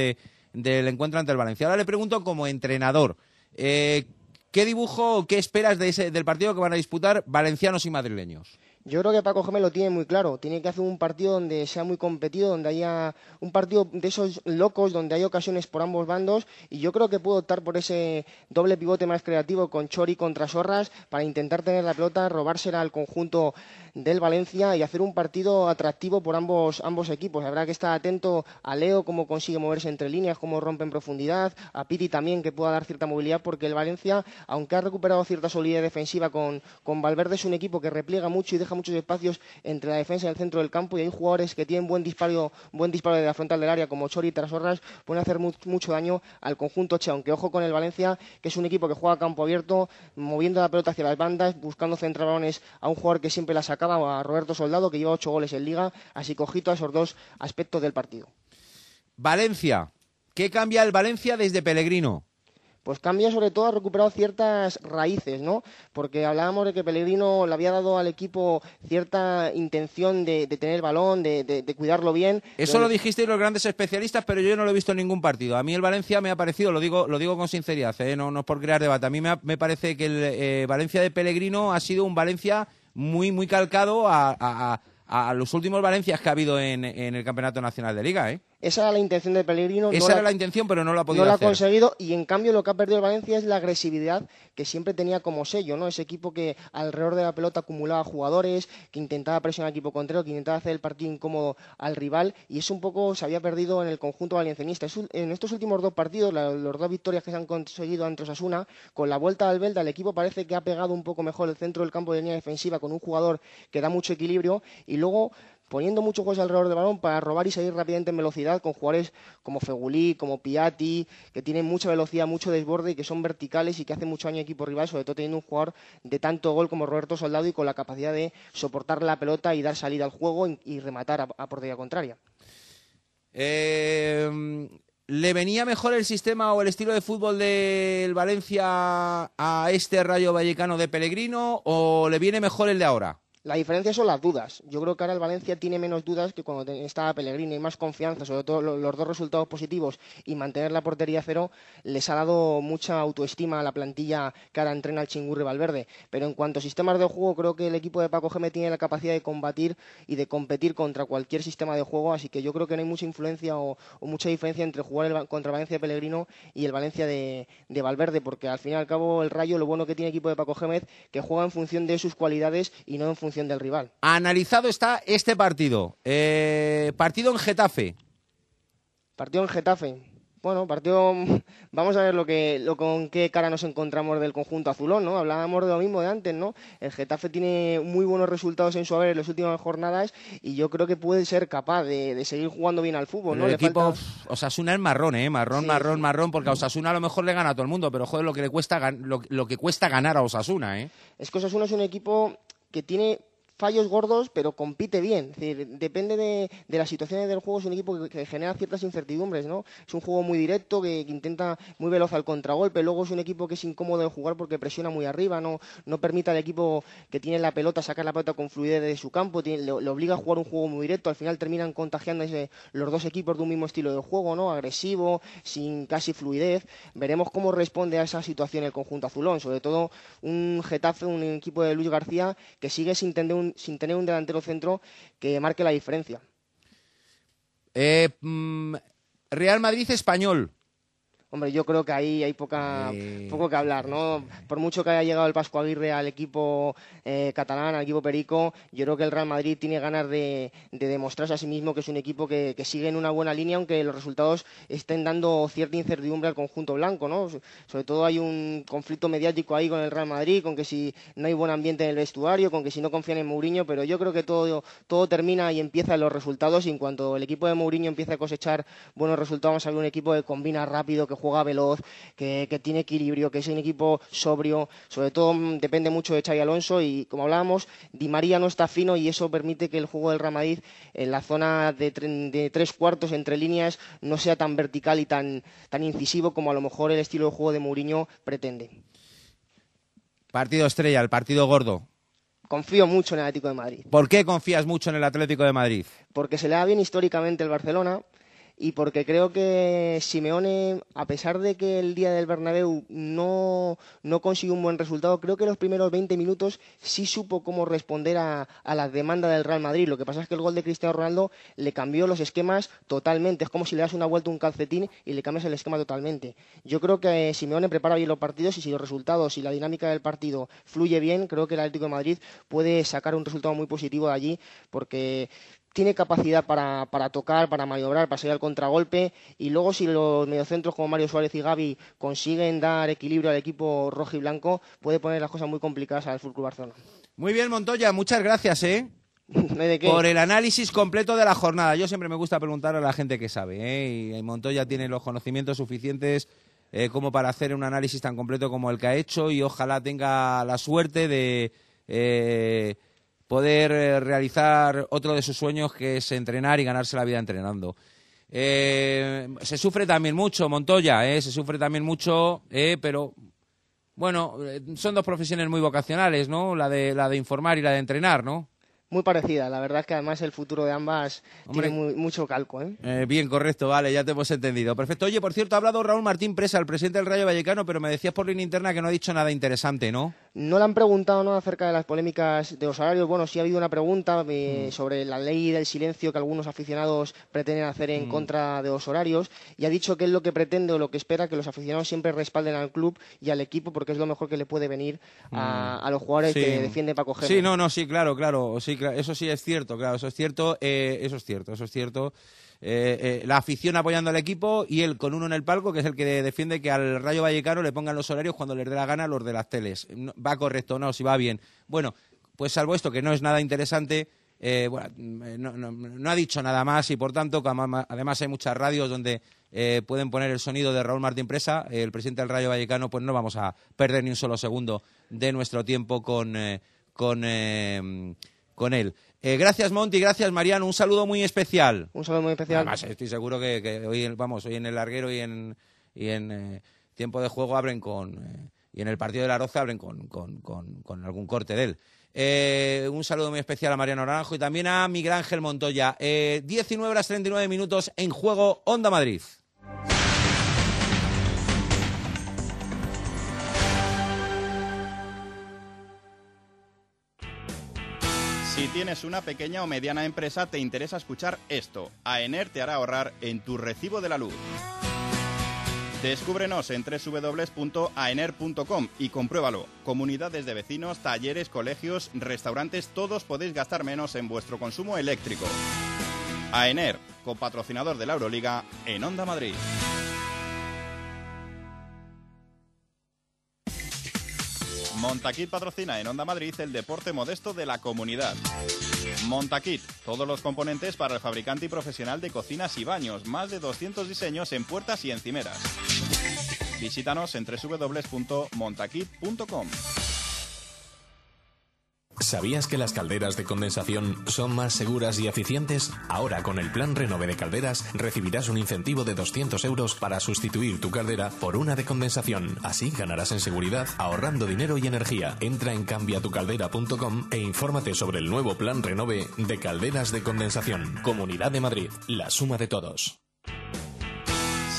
del encuentro ante el Valencia. Ahora le pregunto como entrenador, ¿qué dibujo, qué esperas de ese, del partido que van a disputar valencianos y madrileños? Yo creo que Paco Gémez lo tiene muy claro. Tiene que hacer un partido donde sea muy competido, donde haya un partido de esos locos, donde hay ocasiones por ambos bandos. Y yo creo que puedo optar por ese doble pivote más creativo con Chori contra Sorras para intentar tener la pelota, robársela al conjunto del Valencia y hacer un partido atractivo por ambos, ambos equipos. Habrá que estar atento a Leo, cómo consigue moverse entre líneas, cómo rompe en profundidad, a Piti también, que pueda dar cierta movilidad, porque el Valencia, aunque ha recuperado cierta solidez defensiva con, con Valverde, es un equipo que repliega mucho y deja muchos espacios entre la defensa y el centro del campo y hay jugadores que tienen buen disparo, buen disparo de la frontal del área, como Chori y Trasorras, pueden hacer mucho daño al conjunto Che, aunque ojo con el Valencia, que es un equipo que juega a campo abierto, moviendo la pelota hacia las bandas, buscando centrar balones a un jugador que siempre la saca a Roberto Soldado, que lleva ocho goles en Liga, así cojito a esos dos aspectos del partido. Valencia. ¿Qué cambia el Valencia desde Pellegrino? Pues cambia sobre todo, ha recuperado ciertas raíces, ¿no? Porque hablábamos de que Pellegrino le había dado al equipo cierta intención de, tener el balón, de, cuidarlo bien. Eso lo dijisteis los grandes especialistas, pero yo no lo he visto en ningún partido. A mí el Valencia me ha parecido, lo digo, lo digo con sinceridad, ¿eh? no, no es por crear debate, a mí me, parece que el eh, Valencia de Pellegrino ha sido un Valencia muy, muy calcado a, los últimos Valencias que ha habido en, en el Campeonato Nacional de Liga, ¿eh? Esa era la intención de Pellegrino. Esa era la, intención, pero no la ha podido No la ha conseguido y en cambio lo que ha perdido el Valencia es la agresividad que siempre tenía como sello, ¿no? Ese equipo que alrededor de la pelota acumulaba jugadores, que intentaba presionar al equipo contrario, que intentaba hacer el partido incómodo al rival y eso un poco se había perdido en el conjunto valencianista. En estos últimos dos partidos, los dos victorias que se han conseguido ante Osasuna, con la vuelta al Belda, el equipo parece que ha pegado un poco mejor el centro del campo de línea defensiva con un jugador que da mucho equilibrio y luego poniendo muchos juegos alrededor del balón para robar y salir rápidamente en velocidad con jugadores como Fegulí, como Piatti, que tienen mucha velocidad, mucho desborde y que son verticales y que hacen mucho daño a equipo rival, sobre todo teniendo un jugador de tanto gol como Roberto Soldado y con la capacidad de soportar la pelota y dar salida al juego y, rematar a, portería contraria. Eh, ¿Le venía mejor el sistema o el estilo de fútbol del Valencia a este Rayo Vallecano de Pellegrino o le viene mejor el de ahora? La diferencia son las dudas. Yo creo que ahora el Valencia tiene menos dudas que cuando estaba Pellegrini y más confianza, sobre todo los dos resultados positivos y mantener la portería cero, les ha dado mucha autoestima a la plantilla que ahora entrena el Chingurri Valverde. Pero en cuanto a sistemas de juego, creo que el equipo de Paco Geme tiene la capacidad de combatir y de competir contra cualquier sistema de juego, así que yo creo que no hay mucha influencia o, mucha diferencia entre jugar el, contra Valencia de Pellegrino y el Valencia de, Valverde, porque al fin y al cabo el Rayo, lo bueno que tiene el equipo de Paco Gémez, que juega en función de sus cualidades y no en función del rival. Analizado está este partido. Eh, partido en Getafe. Partido en Getafe. Bueno, partido. [LAUGHS] Vamos a ver lo que, lo con qué cara nos encontramos del conjunto azulón, ¿no? Hablábamos de lo mismo de antes, ¿no? El Getafe tiene muy buenos resultados en su haber en las últimas jornadas y yo creo que puede ser capaz de, seguir jugando bien al fútbol, ¿no? El equipo Osasuna es marrón, ¿eh? Marrón, marrón, marrón, porque a Osasuna a lo mejor le gana a todo el mundo, pero joder, lo que le cuesta lo, lo que cuesta ganar a Osasuna, ¿eh? Es que Osasuna es un equipo que tiene fallos gordos, pero compite bien. Depende de, de las situaciones del juego, es un equipo que, genera ciertas incertidumbres, ¿no? Es un juego muy directo, que, que intenta muy veloz al contragolpe, luego es un equipo que es incómodo de jugar porque presiona muy arriba, no, no permite al equipo que tiene la pelota sacar la pelota con fluidez de su campo, tiene- le, le obliga a jugar un juego muy directo, al final terminan contagiándose los dos equipos de un mismo estilo de juego, ¿no? Agresivo, sin casi fluidez. Veremos cómo responde a esa situación el conjunto azulón, sobre todo un Getafe, un equipo de Luis García que sigue sin tener un, sin tener un delantero centro que marque la diferencia. Eh, mm, Real Madrid español. Hombre, yo creo que ahí hay poca, poco que hablar, ¿no? Por mucho que haya llegado el Pascu Aguirre al equipo eh, catalán, al equipo perico, yo creo que el Real Madrid tiene ganas de, de demostrarse a sí mismo que es un equipo que, que sigue en una buena línea, aunque los resultados estén dando cierta incertidumbre al conjunto blanco, ¿no? So- Sobre todo hay un conflicto mediático ahí con el Real Madrid, con que si no hay buen ambiente en el vestuario, con que si no confían en Mourinho, pero yo creo que todo, todo termina y empieza en los resultados y en cuanto el equipo de Mourinho empiece a cosechar buenos resultados, vamos a ver un equipo que combina rápido, que juega veloz, que, que tiene equilibrio, que es un equipo sobrio, sobre todo mm, depende mucho de Xavi Alonso y como hablábamos, Di María no está fino y eso permite que el juego del Real Madrid en la zona de, tre- de tres cuartos entre líneas no sea tan vertical y tan, tan incisivo como a lo mejor el estilo de juego de Mourinho pretende. Partido estrella, el partido gordo. Confío mucho en el Atlético de Madrid. ¿Por qué confías mucho en el Atlético de Madrid? porque se le da bien históricamente el Barcelona y porque creo que Simeone, a pesar de que el día del Bernabéu no, no consiguió un buen resultado, creo que los primeros 20 minutos sí supo cómo responder a, a la demanda del Real Madrid. Lo que pasa es que el gol de Cristiano Ronaldo le cambió los esquemas totalmente. Es como si le das una vuelta a un calcetín y le cambias el esquema totalmente. Yo creo que Simeone prepara bien los partidos y si los resultados y la dinámica del partido fluye bien, creo que el Atlético de Madrid puede sacar un resultado muy positivo de allí porque tiene capacidad para, para tocar, para maniobrar, para salir al contragolpe y luego si los mediocentros como Mario Suárez y Gaby consiguen dar equilibrio al equipo rojo y blanco, puede poner las cosas muy complicadas al Fútbol Barcelona. Muy bien, Montoya, muchas gracias, ¿eh? [LAUGHS] De qué. Por el análisis completo de la jornada. Yo siempre me gusta preguntar a la gente que sabe, ¿eh? Y Montoya tiene los conocimientos suficientes eh, como para hacer un análisis tan completo como el que ha hecho y ojalá tenga la suerte de eh, poder eh, realizar otro de sus sueños que es entrenar y ganarse la vida entrenando. Eh, se sufre también mucho, Montoya, ¿eh? se sufre también mucho, eh, pero bueno, eh, son dos profesiones muy vocacionales, ¿no? La de, la de informar y la de entrenar, ¿no? Muy parecida, la verdad es que además el futuro de ambas Hombre. tiene muy- mucho calco. Eh, bien, correcto, vale, ya te hemos entendido. Perfecto. Oye, por cierto, ha hablado Raúl Martín Presa, el presidente del Rayo Vallecano, pero me decías por línea interna que no ha dicho nada interesante, ¿no? No le han preguntado ¿no? acerca de las polémicas de los horarios. Bueno, sí ha habido una pregunta eh, Mm. sobre la ley del silencio que algunos aficionados pretenden hacer en Mm. contra de los horarios y ha dicho que es lo que pretende o lo que espera que los aficionados siempre respalden al club y al equipo porque es lo mejor que le puede venir a, Mm. a los jugadores Sí. que defiende Paco Gémez. Sí, no, no, sí, claro, claro, sí, cla- eso sí es cierto, claro, eso es cierto, eh, eso es cierto, eso es cierto. Eh, eh, la afición apoyando al equipo y él con uno en el palco, que es el que defiende que al Rayo Vallecano le pongan los horarios cuando les dé la gana los de las teles. Va correcto, no, si va bien. Bueno, pues salvo esto, que no es nada interesante, eh, bueno, mm, no, ha dicho nada más y por tanto, además hay muchas radios donde eh, pueden poner el sonido de Raúl Martín Presa, el presidente del Rayo Vallecano, pues no vamos a perder ni un solo segundo de nuestro tiempo con, eh, con, eh, con él. Eh, gracias, Monty, gracias, Mariano. Un saludo muy especial. Un saludo muy especial. Además, estoy seguro que, que hoy, vamos, hoy en el larguero y en, y en eh, tiempo de juego abren con. eh, y en el partido de la Roza abren con, con, con- con algún corte de él. Un saludo muy especial a Mariano Naranjo y también a Miguel Ángel Montoya. Eh, 19 horas 39 minutos en juego Onda Madrid. Si tienes una pequeña o mediana empresa, te interesa escuchar esto. AENER te hará ahorrar en tu recibo de la luz. Descúbrenos en www.aener.com y compruébalo. Comunidades de vecinos, talleres, colegios, restaurantes, todos podéis gastar menos en vuestro consumo eléctrico. AENER, copatrocinador de la Euroliga en Onda Madrid. Montaquit patrocina en Onda Madrid el deporte modesto de la comunidad. Montaquit, todos los componentes para el fabricante y profesional de cocinas y baños, más de 200 diseños en puertas y encimeras. Visítanos en www.montaquit.com. ¿Sabías que las calderas de condensación son más seguras y eficientes? Ahora con el plan Renove de Calderas recibirás un incentivo de 200 euros para sustituir tu caldera por una de condensación. Así ganarás en seguridad ahorrando dinero y energía. Entra en cambiatucaldera.com e infórmate sobre el nuevo plan Renove de calderas de condensación. Comunidad de Madrid, la suma de todos.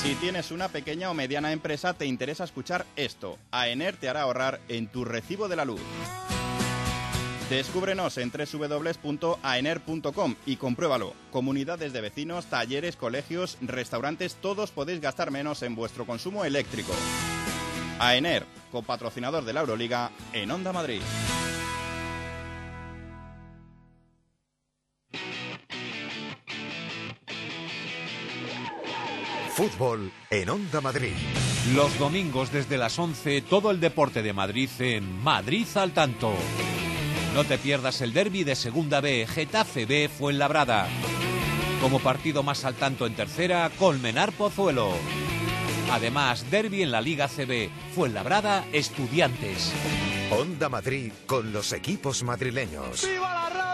Si tienes una pequeña o mediana empresa, te interesa escuchar esto. AENER te hará ahorrar en tu recibo de la luz. Descúbrenos en www.aener.com y compruébalo. Comunidades de vecinos, talleres, colegios, restaurantes, todos podéis gastar menos en vuestro consumo eléctrico. AENER, copatrocinador de la Euroliga en Onda Madrid. Fútbol en Onda Madrid. Los domingos desde las 11, todo el deporte de Madrid en Madrid al tanto. No te pierdas el derby de Segunda B, Getafe B, Fuenlabrada. Como partido más al tanto en tercera, Colmenar Pozuelo. Además, derby en la Liga CB, Fuenlabrada, Estudiantes. Onda Madrid con los equipos madrileños. la radio!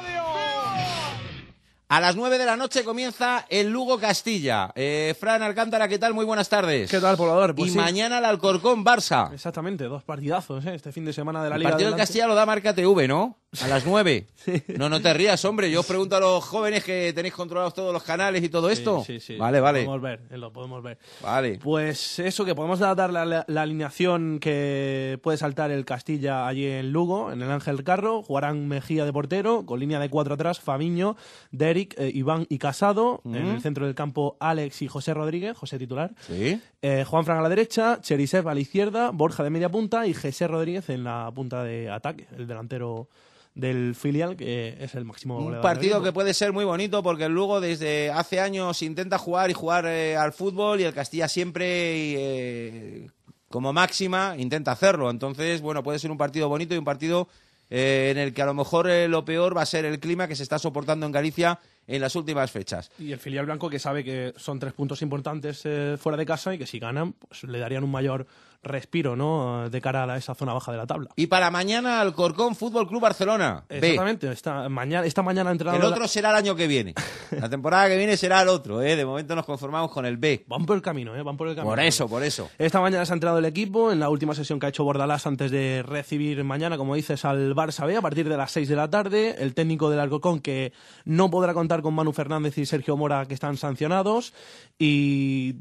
A las 9 de la noche comienza el Lugo Castilla. Eh, Fran Alcántara, ¿qué tal? Muy buenas tardes. ¿Qué tal, poblador? Pues y sí. mañana el Alcorcón Barça. Exactamente, dos partidazos ¿eh? este fin de semana de la El Liga. partido del. Castilla lo da Marca TV, ¿no? A las 9. [LAUGHS] No, no te rías, hombre. Yo os pregunto a los jóvenes que tenéis controlados todos los canales y todo esto. Sí, sí, sí. Vale, vale. Lo podemos ver, eh, lo podemos ver. Vale. Pues eso, que podemos dar la, la- la alineación que puede saltar el Castilla allí en Lugo, en el Ángel Carro. Jugarán Mejía de portero, con línea de cuatro atrás, Famiño, Derek, eh, Iván y Casado. En el centro del campo, Alex y José Rodríguez, José titular. Sí. Eh, Juan Fran a la derecha, Cherisev a la izquierda, Borja de media punta y José Rodríguez en la punta de ataque, el delantero del filial, que es el máximo Un partido que puede ser muy bonito porque el Lugo desde hace años intenta jugar y jugar eh, al fútbol y el Castilla siempre, eh, como máxima, intenta hacerlo. Entonces, bueno, puede ser un partido bonito y un partido eh, en el que a lo mejor eh, lo peor va a ser el clima que se está soportando en Galicia en las últimas fechas. Y el filial blanco que sabe que son tres puntos importantes eh, fuera de casa y que si ganan, pues le darían un mayor respiro, ¿no? De cara a esa zona baja de la tabla. Y para mañana Alcorcón Fútbol Club Barcelona. B. Exactamente. Esta mañana, esta mañana ha entrenado El la- otro será el año que viene. La temporada que viene será el otro, ¿eh? De momento nos conformamos con el B. Van por el camino, ¿eh? Van por el camino. Por eso, por eso. Esta mañana se ha entrenado el equipo en la última sesión que ha hecho Bordalás antes de recibir mañana, como dices, al Barça B a partir de las 6 de la tarde. El técnico del Alcorcón que no podrá contar con Manu Fernández y Sergio Mora que están sancionados y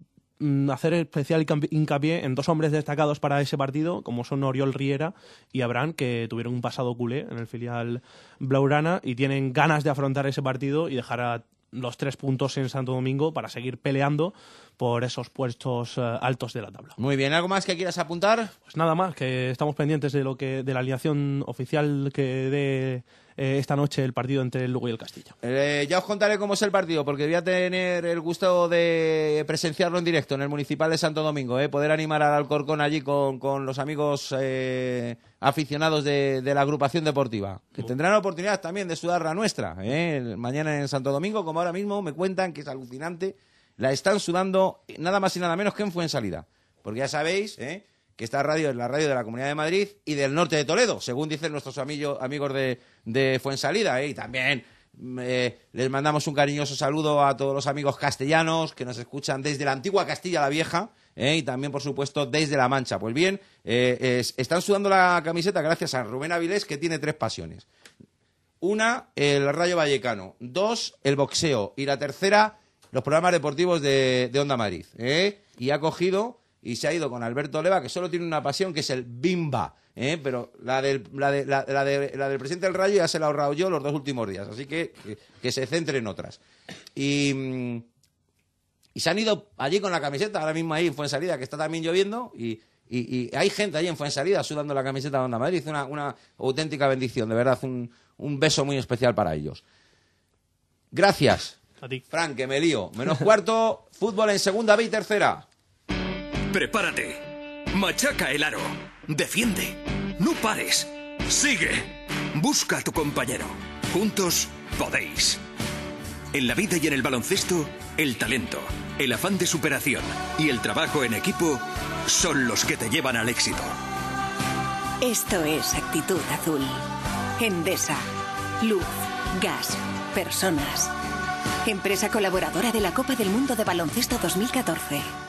hacer especial hincapié en dos hombres destacados para ese partido, como son Oriol Riera y Abraham, que tuvieron un pasado culé en el filial Blaurana y tienen ganas de afrontar ese partido y dejar a los tres puntos en Santo Domingo para seguir peleando por esos puestos eh, altos de la tabla. Muy bien, ¿algo más que quieras apuntar? Pues nada más, que estamos pendientes de lo que de la alineación oficial que dé eh, esta noche el partido entre el Lugo y el Castilla. Eh, ya os contaré cómo es el partido, porque voy a tener el gusto de presenciarlo en directo en el Municipal de Santo Domingo, ¿eh? poder animar al Alcorcón allí con, con los amigos aficionados de, la agrupación deportiva, que tendrán la oportunidad también de sudar la nuestra. Mañana en Santo Domingo, como ahora mismo me cuentan que es alucinante, la están sudando nada más y nada menos que en Fuensalida. Porque ya sabéis ¿eh? Que esta radio es la radio de la Comunidad de Madrid y del norte de Toledo, según dicen nuestros amillo- amigos de, Fuensalida. ¿eh? Y también eh, les mandamos un cariñoso saludo a todos los amigos castellanos que nos escuchan desde la antigua Castilla la Vieja ¿eh? y también, por supuesto, desde La Mancha. Pues bien, es- están sudando la camiseta gracias a Rubén Avilés, que tiene tres pasiones. Una, el Rayo Vallecano. Dos, el boxeo. Y la tercera, los programas deportivos de, de Onda Madrid. Y ha cogido y se ha ido con Alberto Leva, que solo tiene una pasión, que es el bimba. ¿eh? Pero la del, la, de- la- la de- la del presidente del Rayo ya se la he ahorrado yo los dos últimos días. Así que que, que se centre en otras. Y, mm, y se han ido allí con la camiseta, ahora mismo ahí en Fuensalida, que está también lloviendo, y, y- y hay gente allí en Fuensalida sudando la camiseta de Onda Madrid. Una, una auténtica bendición, de verdad, un, un beso muy especial para ellos. Gracias. Frank, que me lío. Menos cuarto, fútbol en segunda B y tercera. Prepárate. Machaca el aro. Defiende. No pares. Sigue. Busca a tu compañero. Juntos podéis. En la vida y en el baloncesto, el talento, el afán de superación y el trabajo en equipo son los que te llevan al éxito. Esto es Actitud Azul. Endesa. Luz, gas, personas. Empresa colaboradora de la Copa del Mundo de Baloncesto 2014.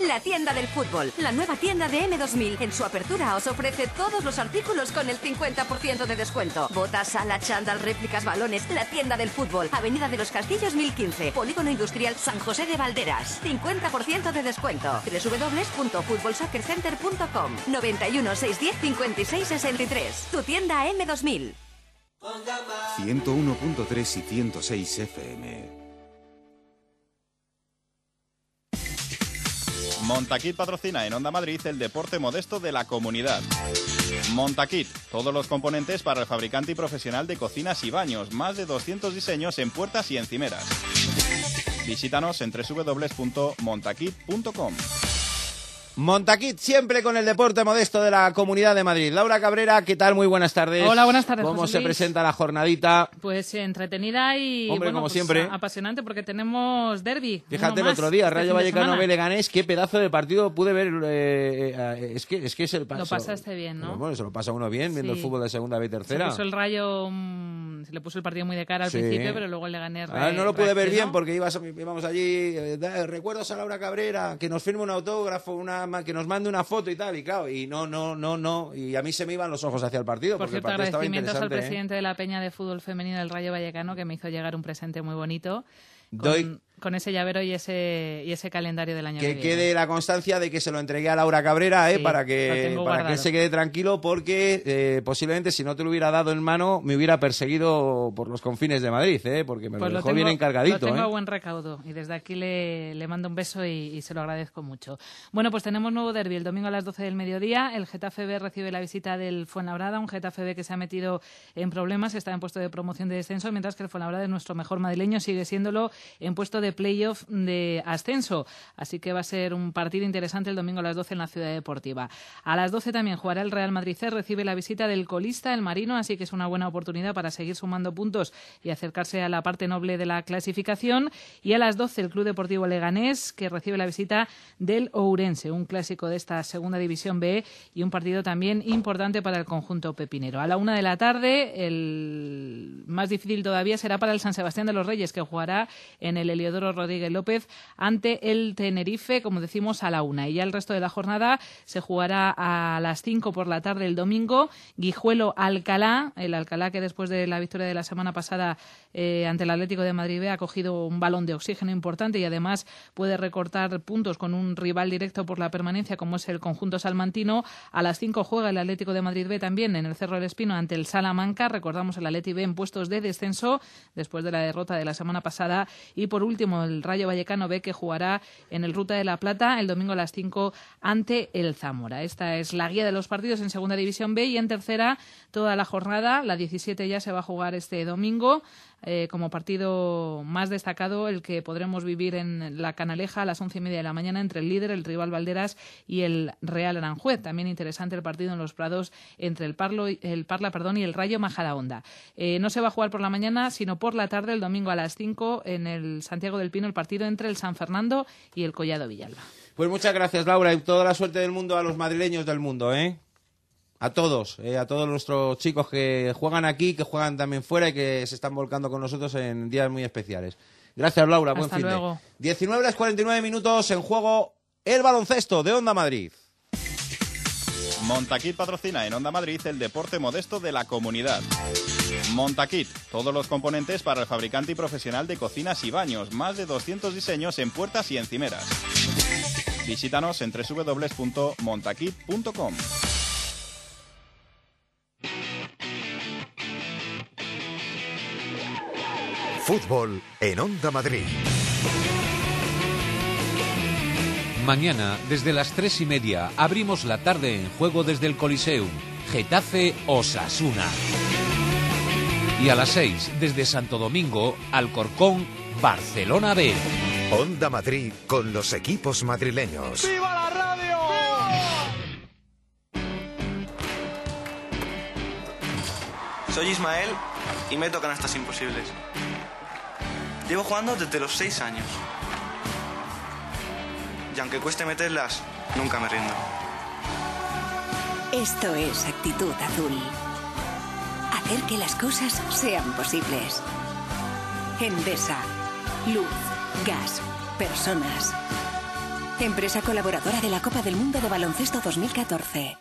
La tienda del fútbol, la nueva tienda de M2000. En su apertura os ofrece todos los artículos con el 50% de descuento. Botas, sala, chándal, réplicas, balones. La tienda del fútbol, Avenida de los Castillos 1015, Polígono Industrial San José de Valderas. 50% de descuento. www.futbolsoccercenter.com 91 610 56 63. Tu tienda M2000. 101.3 y 106 FM. Montaquit patrocina en Onda Madrid el deporte modesto de la comunidad. Montaquit, todos los componentes para el fabricante y profesional de cocinas y baños, más de 200 diseños en puertas y encimeras. Visítanos en www.montaquit.com. Montaquit siempre con el deporte modesto de la Comunidad de Madrid. Laura Cabrera, ¿qué tal? Muy buenas tardes. Hola, buenas tardes, ¿Cómo José se Luis? presenta la jornadita? Pues eh, entretenida y Hombre, bueno, como pues, siempre. apasionante porque tenemos derby. Fíjate el otro día, este Rayo Vallecano Leganés, qué pedazo de partido pude ver. eh, eh, es que es que es el paso. Lo pasaste bien, ¿no? Bueno, se lo pasa uno bien viendo Sí. el fútbol de segunda B y Se tercera. puso el Rayo, mm, se le puso el partido muy de cara al Sí. principio, pero luego el Leganés Ah, no lo pude ver bien porque ibas- íbamos allí. eh, da- recuerdos a Laura Cabrera, que nos firme un autógrafo, una, que nos mande una foto y tal. Y claro, y no, no, no, no. Y a mí se me iban los ojos hacia el partido. Por porque cierto, el partido estaba agradecimientos al. ¿eh? presidente de la Peña de Fútbol Femenino del Rayo Vallecano que me hizo llegar un presente muy bonito. Con, Doy- con ese llavero y ese, y ese calendario del año que, que viene. quede la constancia de que se lo entregué a Laura Cabrera, ¿eh? Sí, para que para que se quede tranquilo, porque eh, posiblemente si no te lo hubiera dado en mano, me hubiera perseguido por los confines de Madrid, ¿eh? porque me Pues lo lo dejó tengo, bien encargadito. Lo tengo a ¿eh? buen recaudo y desde aquí le, le mando un beso y, y se lo agradezco mucho. Bueno, pues tenemos nuevo derby el domingo a las 12 del mediodía. El Getafe B recibe la visita del Fuenlabrada, un Getafe B que se ha metido en problemas, está en puesto de promoción de descenso, mientras que el Fuenlabrada, nuestro mejor madrileño, sigue siéndolo en puesto de playoff de ascenso. Así que va a ser un partido interesante el domingo a las 12 en la Ciudad Deportiva. A las 12 también jugará el Real Madrid C, recibe la visita del colista, el Marino, así que es una buena oportunidad para seguir sumando puntos y acercarse a la parte noble de la clasificación. Y a las 12 el Club Deportivo Leganés, que recibe la visita del Ourense, un clásico de esta segunda división B y un partido también importante para el conjunto pepinero. A la una de la tarde, el más difícil todavía será para el San Sebastián de los Reyes, que jugará en el Heliodoro Rodríguez López ante el Tenerife, como decimos, a la una. Y ya el resto de la jornada se jugará a las 5 por la tarde el domingo. Guijuelo Alcalá, el Alcalá que después de la victoria de la semana pasada eh, ante el Atlético de Madrid B ha cogido un balón de oxígeno importante y además puede recortar puntos con un rival directo por la permanencia como es el conjunto salmantino. A las 5 juega el Atlético de Madrid B también en el Cerro del Espino ante el Salamanca. Recordamos el Atleti B en puestos de descenso después de la derrota de la semana pasada. Y por último el Rayo Vallecano B que jugará en el Ruta de la Plata el domingo a las 5 ante el Zamora. Esta es la guía de los partidos en Segunda División B y en tercera toda la jornada. La 17 ya se va a jugar este domingo. Eh, como partido más destacado el que podremos vivir en la Canaleja a las once y media de la mañana entre el líder, el rival Valderas y el Real Aranjuez. También interesante el partido en los Prados entre el, Parlo, el Parla perdón, y el Rayo Majadahonda. Eh, no se va a jugar por la mañana, sino por la tarde, el domingo a las 5 en el Santiago del Pino, el partido entre el San Fernando y el Collado Villalba. Pues muchas gracias, Laura, y toda la suerte del mundo a los madrileños del mundo, ¿eh? A todos, eh, a todos nuestros chicos que juegan aquí, que juegan también fuera y que se están volcando con nosotros en días muy especiales. Gracias, Laura. Buen fin de. luego. 19 horas 49 minutos en juego el baloncesto de Onda Madrid. Montaquit patrocina en Onda Madrid el deporte modesto de la comunidad. Montaquit, todos los componentes para el fabricante y profesional de cocinas y baños, más de 200 diseños en puertas y encimeras. Visítanos en www.montaquit.com. Fútbol en Onda Madrid. Mañana, desde las tres y media, abrimos la tarde en juego desde el Coliseum. Getafe Osasuna. Y a las 6, desde Santo Domingo, Alcorcón, Barcelona B. Onda Madrid con los equipos madrileños. ¡Viva la radio! Soy Ismael y meto canastas imposibles. Llevo jugando desde los 6 años. Y aunque cueste meterlas, nunca me rindo. Esto es actitud azul. Hacer que las cosas sean posibles. Endesa. Luz. Gas. Personas. Empresa colaboradora de la Copa del Mundo de Baloncesto 2014.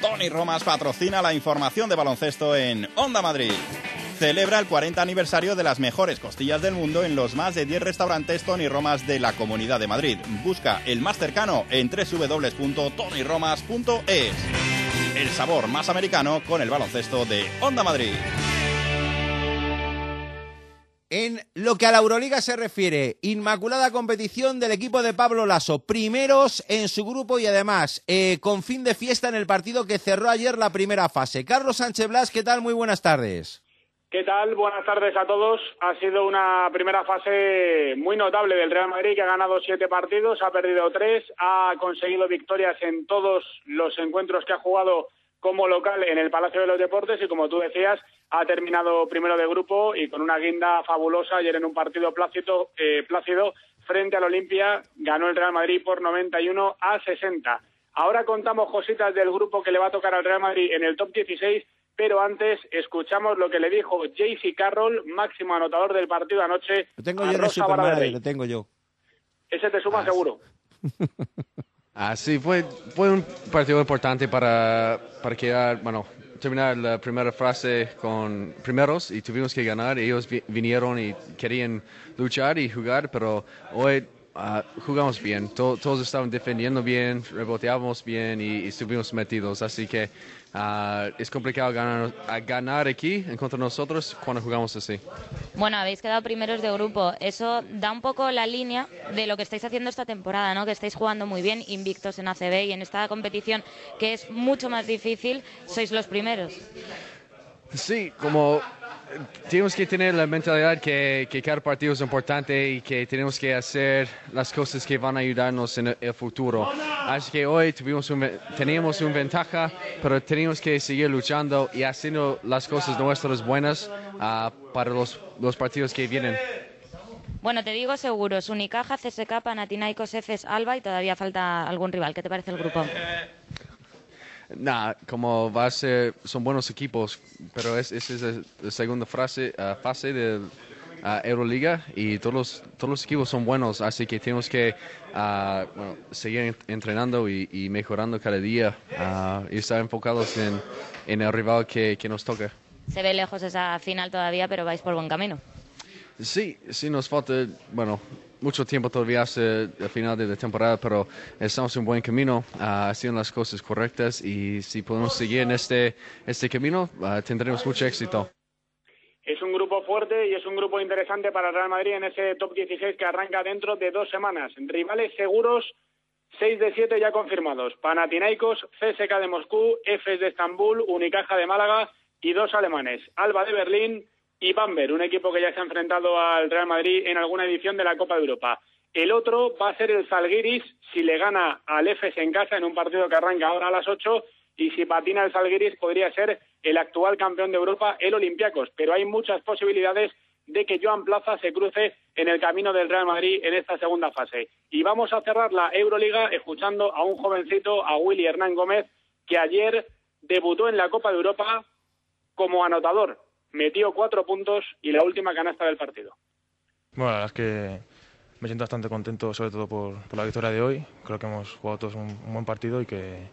Tony Romas patrocina la información de baloncesto en Onda Madrid. Celebra el 40 aniversario de las mejores costillas del mundo en los más de 10 restaurantes Tony Romas de la Comunidad de Madrid. Busca el más cercano en www.tonyromas.es. El sabor más americano con el baloncesto de Onda Madrid. En lo que a la Euroliga se refiere, inmaculada competición del equipo de Pablo Lasso, primeros en su grupo y además eh, con fin de fiesta en el partido que cerró ayer la primera fase. Carlos Sánchez Blas, ¿qué tal? Muy buenas tardes. ¿Qué tal? Buenas tardes a todos. Ha sido una primera fase muy notable del Real Madrid que ha ganado siete partidos, ha perdido tres, ha conseguido victorias en todos los encuentros que ha jugado como local en el Palacio de los Deportes y como tú decías ha terminado primero de grupo y con una guinda fabulosa ayer en un partido plácido, eh, plácido frente al Olimpia ganó el Real Madrid por 91 a 60. Ahora contamos cositas del grupo que le va a tocar al Real Madrid en el top 16, pero antes escuchamos lo que le dijo JC Carroll, máximo anotador del partido anoche. Lo tengo a yo Rosa Superman, Valverde. lo tengo yo. Ese te suma seguro. [LAUGHS] Ah, sí, fue, fue un partido importante para, para quedar, bueno, terminar la primera frase con primeros y tuvimos que ganar. Ellos vi- vinieron y querían luchar y jugar, pero hoy ah, jugamos bien. To- todos estaban defendiendo bien, reboteábamos bien y, estuvimos metidos. Así que ah, es complicado ganar, aquí contra nosotros cuando jugamos así. Bueno, habéis quedado primeros de grupo. Eso da un poco la línea de lo que estáis haciendo esta temporada, ¿no? Que estáis jugando muy bien, invictos en ACB y en esta competición que es mucho más difícil, sois los primeros. Sí, como eh, tenemos que tener la mentalidad que, que cada partido es importante y que tenemos que hacer las cosas que van a ayudarnos en el, futuro. Así que hoy tuvimos un, teníamos una ventaja, pero tenemos que seguir luchando y haciendo las cosas nuestras buenas ah, para los, los partidos que vienen. Bueno, te digo seguros, Unicaja, CSK, Panathinaikos, Efes, Alba y todavía falta algún rival. ¿Qué te parece el grupo? Nah, como va a ser, son buenos equipos, pero es, esa es la- la segunda frase, ah, fase de ah, Euroliga y todos los, todos los equipos son buenos, así que tenemos que ah, bueno, seguir en- entrenando y, y mejorando cada día y estar enfocados en, en el rival que, que nos toca. Se ve lejos esa final todavía, pero vais por buen camino. Sí, sí nos falta, bueno, mucho tiempo todavía hasta el final de la temporada, pero estamos en buen camino, ah, haciendo las cosas correctas y si podemos seguir en este, este camino, ah, tendremos mucho éxito. Es un grupo fuerte y es un grupo interesante para Real Madrid en ese top 16 que arranca dentro de dos semanas. Rivales seguros, 6 de 7 ya confirmados. Panathinaikos, CSK de Moscú, Efes de Estambul, Unicaja de Málaga y dos alemanes, Alba de Berlín y Bamberg, un equipo que ya se ha enfrentado al Real Madrid en alguna edición de la Copa de Europa. El otro va a ser el Zalgiris si le gana al Efes en casa en un partido que arranca ahora a las 8 y si patina el Zalgiris podría ser el actual campeón de Europa, el Olympiacos. Pero hay muchas posibilidades de que Joan Plaza se cruce en el camino del Real Madrid en esta segunda fase. Y vamos a cerrar la Euroliga escuchando a un jovencito, a Willy Hernán Gómez, que ayer debutó en la Copa de Europa como anotador. Metió cuatro puntos y la última canasta del partido. Bueno, la verdad es que me siento bastante contento, sobre todo por, por la victoria de hoy. Creo que hemos jugado todos un, un buen partido y que,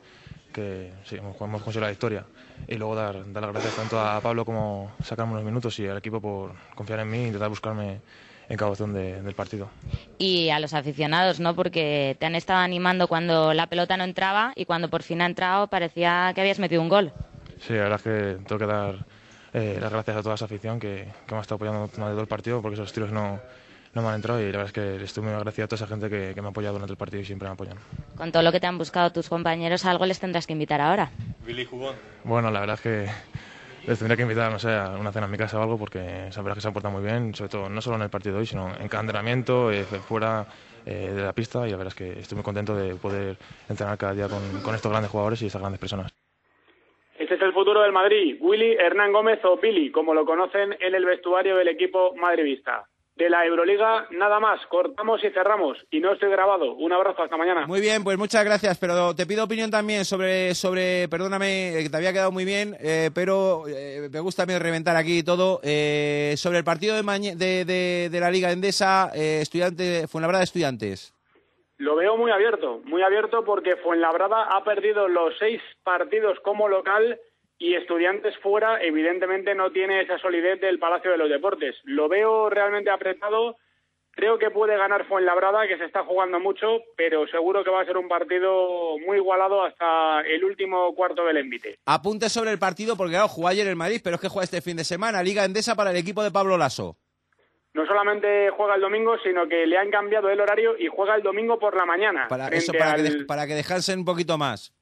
que sí, hemos, hemos conseguido la victoria. Y luego dar, dar las gracias tanto a Pablo como sacarme unos minutos y al equipo por confiar en mí e intentar buscarme en cada opción de- del partido. Y a los aficionados, ¿no? Porque te han estado animando cuando la pelota no entraba y cuando por fin ha entrado parecía que habías metido un gol. Sí, la verdad es que tengo que dar eh, las gracias a toda esa afición que, que me ha estado apoyando durante todo el partido porque esos tiros no, no me han entrado y la verdad es que estoy muy agradecido a toda esa gente que, que me ha apoyado durante el partido y siempre me apoyan. Con todo lo que te han buscado tus compañeros, algo les tendrás que invitar ahora. Bueno, la verdad es que les tendría que invitar, no sé, a una cena en mi casa o algo porque la verdad es que se han portado muy bien, sobre todo no solo en el partido de hoy, sino en cada entrenamiento, eh, fuera eh, de la pista y la verdad es que estoy muy contento de poder entrenar cada día con, con estos grandes jugadores y estas grandes personas. Este es el futuro del Madrid, Willy, Hernán Gómez o Billy, como lo conocen en el vestuario del equipo madridista. De la Euroliga, nada más. Cortamos y cerramos. Y no estoy grabado. Un abrazo, hasta mañana. Muy bien, pues muchas gracias, pero te pido opinión también sobre, sobre perdóname, eh, que te había quedado muy bien, eh, pero eh, me gusta mí reventar aquí todo, eh, sobre el partido de, de, de- de la Liga Endesa, eh, estudiante, Fuenlabrada Estudiantes. Lo veo muy abierto, muy abierto porque Fuenlabrada ha perdido los seis partidos como local y Estudiantes fuera, evidentemente no tiene esa solidez del Palacio de los Deportes. Lo veo realmente apretado. Creo que puede ganar Fuenlabrada, que se está jugando mucho, pero seguro que va a ser un partido muy igualado hasta el último cuarto del envite. Apunte sobre el partido, porque claro, jugó ayer el Madrid, pero es que juega este fin de semana, Liga Endesa para el equipo de Pablo Lasso. No solamente juega el domingo, sino que le han cambiado el horario y juega el domingo por la mañana. Para, eso para, que, de- para que descansen un poquito más.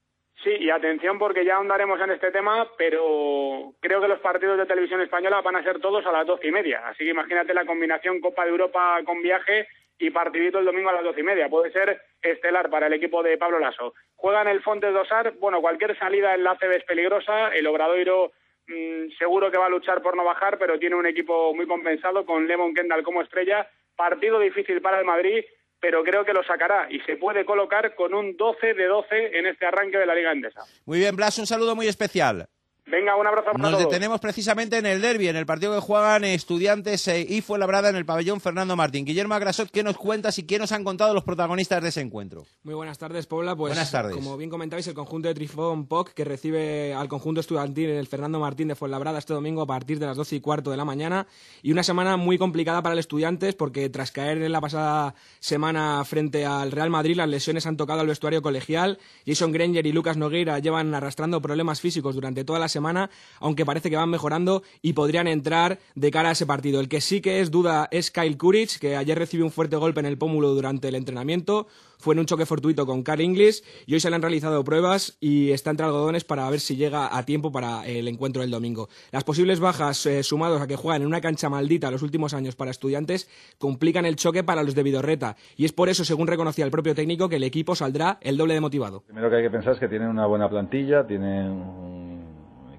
Sí, y atención porque ya ahondaremos en este tema, pero creo que los partidos de televisión española van a ser todos a las doce y media. Así que imagínate la combinación Copa de Europa con viaje y partidito el domingo a las doce y media. Puede ser estelar para el equipo de Pablo Lasso. Juega en el Fontes Dosar. Bueno, cualquier salida en la ACB es peligrosa. El Obradoiro mm, seguro que va a luchar por no bajar, pero tiene un equipo muy compensado con Lemon Kendall como estrella. Partido difícil para el Madrid, pero creo que lo sacará y se puede colocar con un 12 de 12 en este arranque de la Liga Endesa. Muy bien, Blas, un saludo muy especial. Venga, un abrazo para Nos todos. detenemos precisamente en el derby, en el partido que juegan Estudiantes eh, y Fuenlabrada en el pabellón Fernando Martín. Guillermo Agrasot, ¿qué nos cuentas y qué nos han contado los protagonistas de ese encuentro? Muy buenas tardes, Pobla. Pues, Buenas tardes. Como bien comentabais, el conjunto de Trifón POC que recibe al conjunto estudiantil en el Fernando Martín de Fuenlabrada este domingo a partir de las 12 y cuarto de la mañana. Y una semana muy complicada para el Estudiantes porque tras caer en la pasada semana frente al Real Madrid, las lesiones han tocado al vestuario colegial. Jason Granger y Lucas Nogueira llevan arrastrando problemas físicos durante toda la semana, aunque parece que van mejorando y podrían entrar de cara a ese partido. El que sí que es duda es Kyle Kuric, que ayer recibió un fuerte golpe en el pómulo durante el entrenamiento. Fue en un choque fortuito con Carl Inglis y hoy se le han realizado pruebas y está entre algodones para ver si llega a tiempo para el encuentro del domingo. Las posibles bajas eh, sumados a que juegan en una cancha maldita los últimos años para estudiantes complican el choque para los de Vidorreta y es por eso, según reconocía el propio técnico, que el equipo saldrá el doble de motivado. Primero que hay que pensar es que tienen una buena plantilla, tienen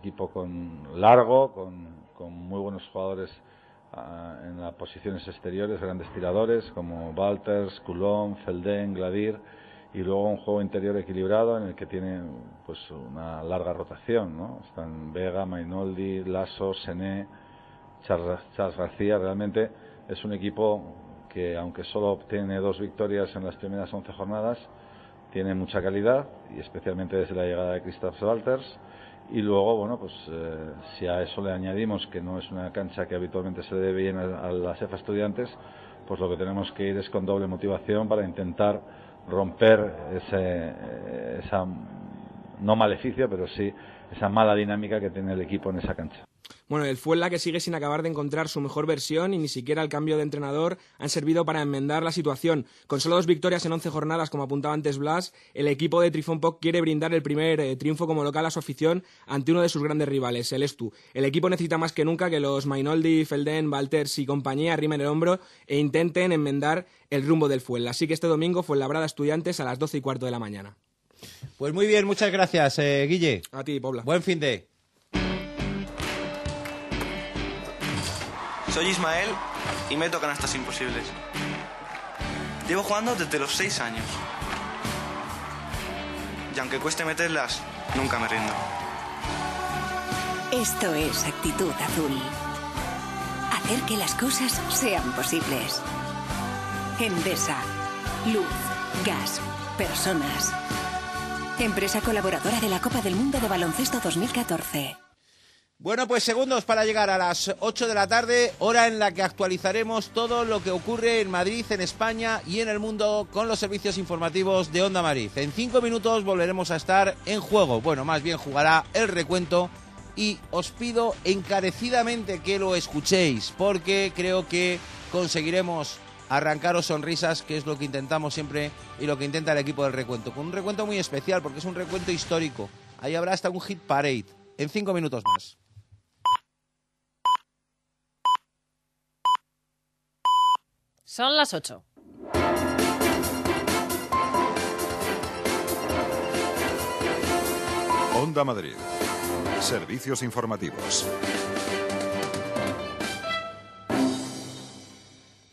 equipo con largo, con, con muy buenos jugadores ah, en las posiciones exteriores, grandes tiradores como Walters, Coulomb, Felden, Gladir y luego un juego interior equilibrado en el que tiene pues una larga rotación, ¿no? Están Vega, Mainoldi, Lasso, Sené, Charles, Charles García, realmente es un equipo que aunque solo obtiene dos victorias en las primeras 11 jornadas, tiene mucha calidad y especialmente desde la llegada de Christoph Walters y luego bueno pues eh, si a eso le añadimos que no es una cancha que habitualmente se debe bien a, a las EFA estudiantes pues lo que tenemos que ir es con doble motivación para intentar romper ese, esa no maleficio pero sí esa mala dinámica que tiene el equipo en esa cancha Bueno, el Fuenla que sigue sin acabar de encontrar su mejor versión y ni siquiera el cambio de entrenador han servido para enmendar la situación. Con solo dos victorias en 11 jornadas, como apuntaba antes Blas, el equipo de Trifón Poc quiere brindar el primer eh, triunfo como local a su afición ante uno de sus grandes rivales, el Estu. El equipo necesita más que nunca que los Mainoldi, Felden, Walters y compañía arrimen el hombro e intenten enmendar el rumbo del Fuenla. Así que este domingo Fuenlabrada Estudiantes a las 12 y cuarto de la mañana. Pues muy bien, muchas gracias, eh, Guille. A ti, Pobla. Buen fin de. Soy Ismael y meto canastas imposibles. Llevo jugando desde los 6 años. Y aunque cueste meterlas, nunca me rindo. Esto es actitud azul. Hacer que las cosas sean posibles. Endesa. Luz, gas, personas. Empresa colaboradora de la Copa del Mundo de Baloncesto 2014. Bueno, pues segundos para llegar a las 8 de la tarde, hora en la que actualizaremos todo lo que ocurre en Madrid, en España y en el mundo con los servicios informativos de Onda Madrid. En cinco minutos volveremos a estar en juego. Bueno, más bien jugará el recuento y os pido encarecidamente que lo escuchéis porque creo que conseguiremos arrancaros sonrisas, que es lo que intentamos siempre y lo que intenta el equipo del recuento. Con un recuento muy especial porque es un recuento histórico. Ahí habrá hasta un hit parade en cinco minutos más. Son las 8. Onda Madrid. Servicios informativos.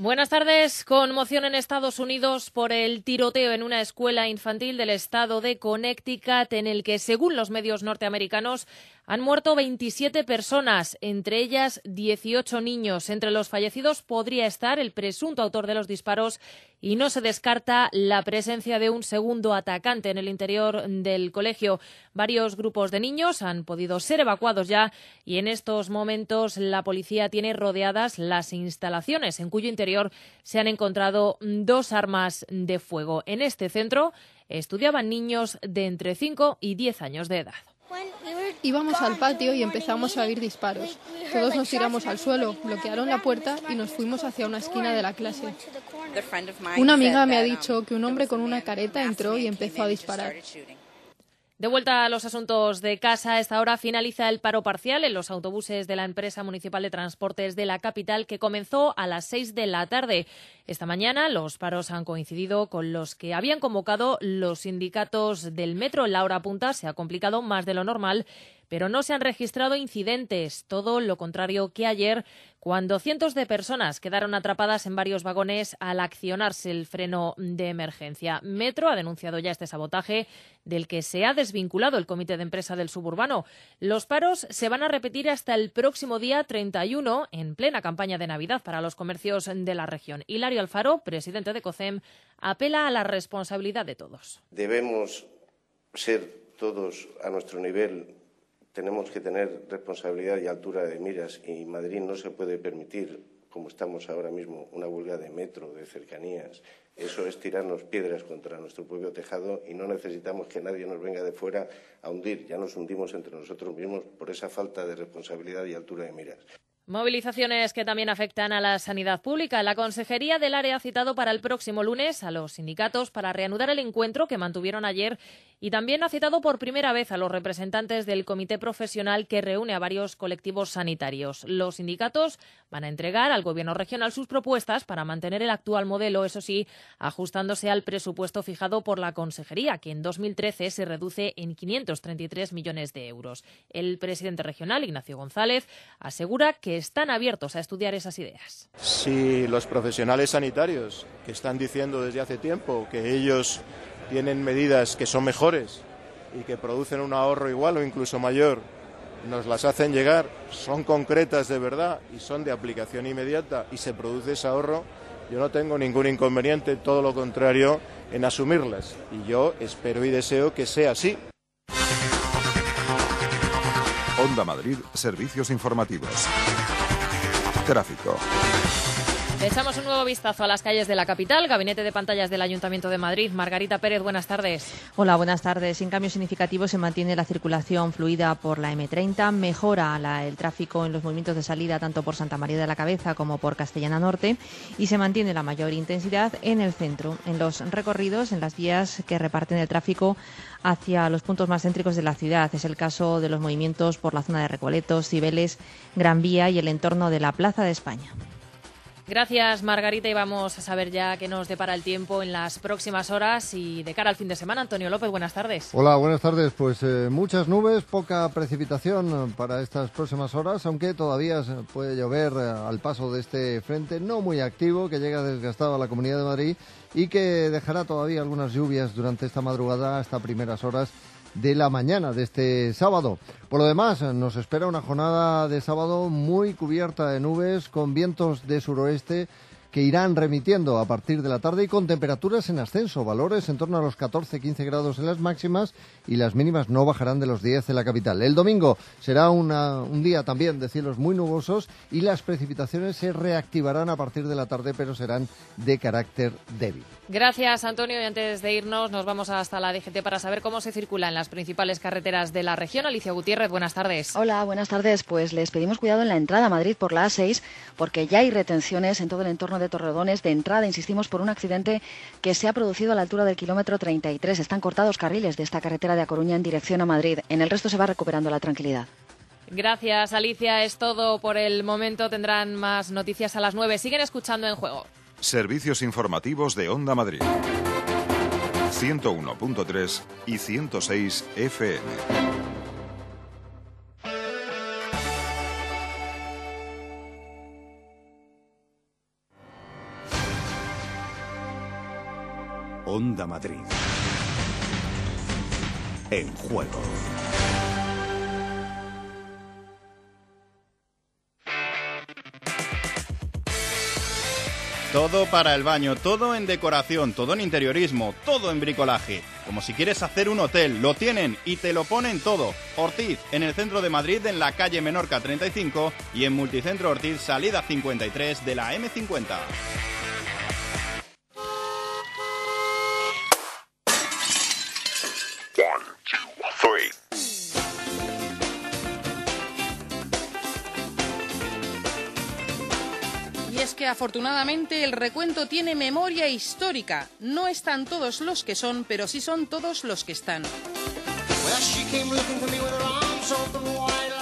Buenas tardes. Conmoción en Estados Unidos por el tiroteo en una escuela infantil del estado de Connecticut en el que, según los medios norteamericanos, han muerto 27 personas, entre ellas 18 niños. Entre los fallecidos podría estar el presunto autor de los disparos y no se descarta la presencia de un segundo atacante en el interior del colegio. Varios grupos de niños han podido ser evacuados ya y en estos momentos la policía tiene rodeadas las instalaciones en cuyo interior se han encontrado dos armas de fuego. En este centro estudiaban niños de entre 5 y 10 años de edad. Íbamos al patio y empezamos a oír disparos. Todos nos tiramos al suelo, bloquearon la puerta y nos fuimos hacia una esquina de la clase. Una amiga me ha dicho que un hombre con una careta entró y empezó a disparar. De vuelta a los asuntos de casa, esta hora finaliza el paro parcial en los autobuses de la empresa municipal de transportes de la capital que comenzó a las seis de la tarde. Esta mañana los paros han coincidido con los que habían convocado los sindicatos del metro. La hora punta se ha complicado más de lo normal pero no se han registrado incidentes, todo lo contrario que ayer, cuando cientos de personas quedaron atrapadas en varios vagones al accionarse el freno de emergencia. Metro ha denunciado ya este sabotaje del que se ha desvinculado el comité de empresa del suburbano. Los paros se van a repetir hasta el próximo día 31, en plena campaña de Navidad para los comercios de la región. Hilario Alfaro, presidente de COCEM, apela a la responsabilidad de todos. Debemos ser todos a nuestro nivel tenemos que tener responsabilidad y altura de miras y Madrid no se puede permitir, como estamos ahora mismo, una huelga de metro, de cercanías. Eso es tirarnos piedras contra nuestro propio tejado y no necesitamos que nadie nos venga de fuera a hundir. Ya nos hundimos entre nosotros mismos por esa falta de responsabilidad y altura de miras. Movilizaciones que también afectan a la sanidad pública. La Consejería del Área ha citado para el próximo lunes a los sindicatos para reanudar el encuentro que mantuvieron ayer y también ha citado por primera vez a los representantes del comité profesional que reúne a varios colectivos sanitarios. Los sindicatos van a entregar al Gobierno regional sus propuestas para mantener el actual modelo, eso sí, ajustándose al presupuesto fijado por la Consejería, que en 2013 se reduce en 533 millones de euros. El presidente regional, Ignacio González, asegura que están abiertos a estudiar esas ideas. Si los profesionales sanitarios que están diciendo desde hace tiempo que ellos tienen medidas que son mejores y que producen un ahorro igual o incluso mayor, nos las hacen llegar, son concretas de verdad y son de aplicación inmediata y se produce ese ahorro, yo no tengo ningún inconveniente, todo lo contrario, en asumirlas. Y yo espero y deseo que sea así. Onda Madrid, servicios informativos. Tráfico. Echamos un nuevo vistazo a las calles de la capital. Gabinete de pantallas del Ayuntamiento de Madrid. Margarita Pérez, buenas tardes. Hola, buenas tardes. Sin cambios significativos se mantiene la circulación fluida por la M30. Mejora el tráfico en los movimientos de salida tanto por Santa María de la Cabeza como por Castellana Norte. Y se mantiene la mayor intensidad en el centro, en los recorridos, en las vías que reparten el tráfico hacia los puntos más céntricos de la ciudad. Es el caso de los movimientos por la zona de Recoletos, Cibeles, Gran Vía y el entorno de la Plaza de España. Gracias, Margarita, y vamos a saber ya qué nos depara el tiempo en las próximas horas y de cara al fin de semana. Antonio López, buenas tardes. Hola, buenas tardes. Pues eh, muchas nubes, poca precipitación para estas próximas horas, aunque todavía puede llover eh, al paso de este frente no muy activo que llega desgastado a la Comunidad de Madrid y que dejará todavía algunas lluvias durante esta madrugada hasta primeras horas de la mañana de este sábado. Por lo demás, nos espera una jornada de sábado muy cubierta de nubes con vientos de suroeste que irán remitiendo a partir de la tarde y con temperaturas en ascenso, valores en torno a los 14-15 grados en las máximas y las mínimas no bajarán de los 10 en la capital. El domingo será un día también de cielos muy nubosos y las precipitaciones se reactivarán a partir de la tarde, pero serán de carácter débil. Gracias, Antonio. Y antes de irnos, nos vamos hasta la DGT para saber cómo se circula en las principales carreteras de la región. Alicia Gutiérrez, buenas tardes. Hola, buenas tardes. Pues les pedimos cuidado en la entrada a Madrid por la A6, porque ya hay retenciones en todo el entorno de Torredones de entrada, insistimos, por un accidente que se ha producido a la altura del kilómetro 33. Están cortados carriles de esta carretera de A Coruña en dirección a Madrid. En el resto se va recuperando la tranquilidad. Gracias, Alicia. Es todo por el momento. Tendrán más noticias a las 9. Siguen escuchando en juego. Servicios informativos de Onda Madrid. 101.3 y 106 FM. Onda Madrid. En juego. Todo para el baño, todo en decoración, todo en interiorismo, todo en bricolaje. Como si quieres hacer un hotel, lo tienen y te lo ponen todo. Ortiz, en el centro de Madrid, en la calle Menorca 35 y en Multicentro Ortiz, salida 53 de la M50. Y es que afortunadamente el recuento tiene memoria histórica. No están todos los que son, pero sí son todos los que están.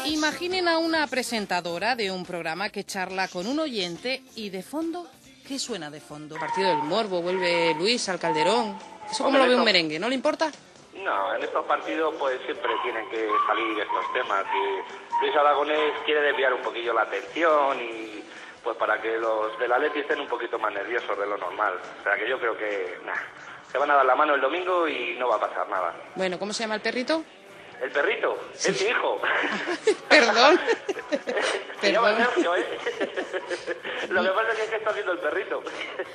Imaginen a una presentadora de un programa que charla con un oyente y de fondo, ¿qué suena de fondo? Partido del Morbo, vuelve Luis al Calderón. Eso como Hombre, lo ve un merengue, ¿no le importa? No, en estos partidos pues siempre tienen que salir estos temas y Luis Aragonés quiere desviar un poquillo la atención y pues para que los del Atleti estén un poquito más nerviosos de lo normal. O sea que yo creo que nah, se van a dar la mano el domingo y no va a pasar nada. Bueno, ¿cómo se llama el perrito? El perrito, es mi hijo. [LAUGHS] Perdón. [LAUGHS] Se llama Perdón. Sergio, ¿eh? [LAUGHS] Lo que pasa es que, es que está haciendo el perrito.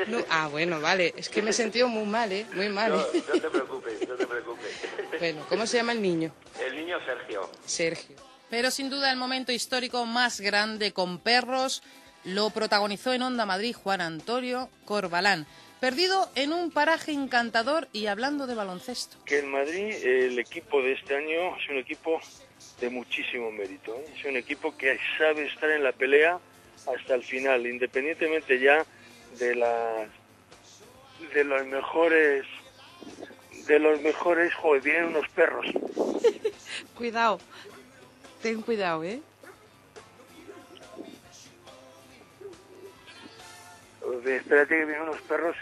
No, ah, bueno, vale. Es que me he sentido muy mal, ¿eh? Muy mal. No, ¿eh? no te preocupes, no te preocupes. Bueno, ¿cómo se llama el niño? El niño Sergio. Sergio. Pero sin duda el momento histórico más grande con perros lo protagonizó en Onda Madrid Juan Antonio Corbalán, perdido en un paraje encantador y hablando de baloncesto. que el Madrid, el equipo de este año, es un equipo de muchísimo mérito. ¿eh? Es un equipo que sabe estar en la pelea hasta el final, independientemente ya de las de los mejores de los mejores, joder, vienen unos perros. [LAUGHS] Cuidado, ten cuidado, ¿eh? Espérate que vienen unos perros,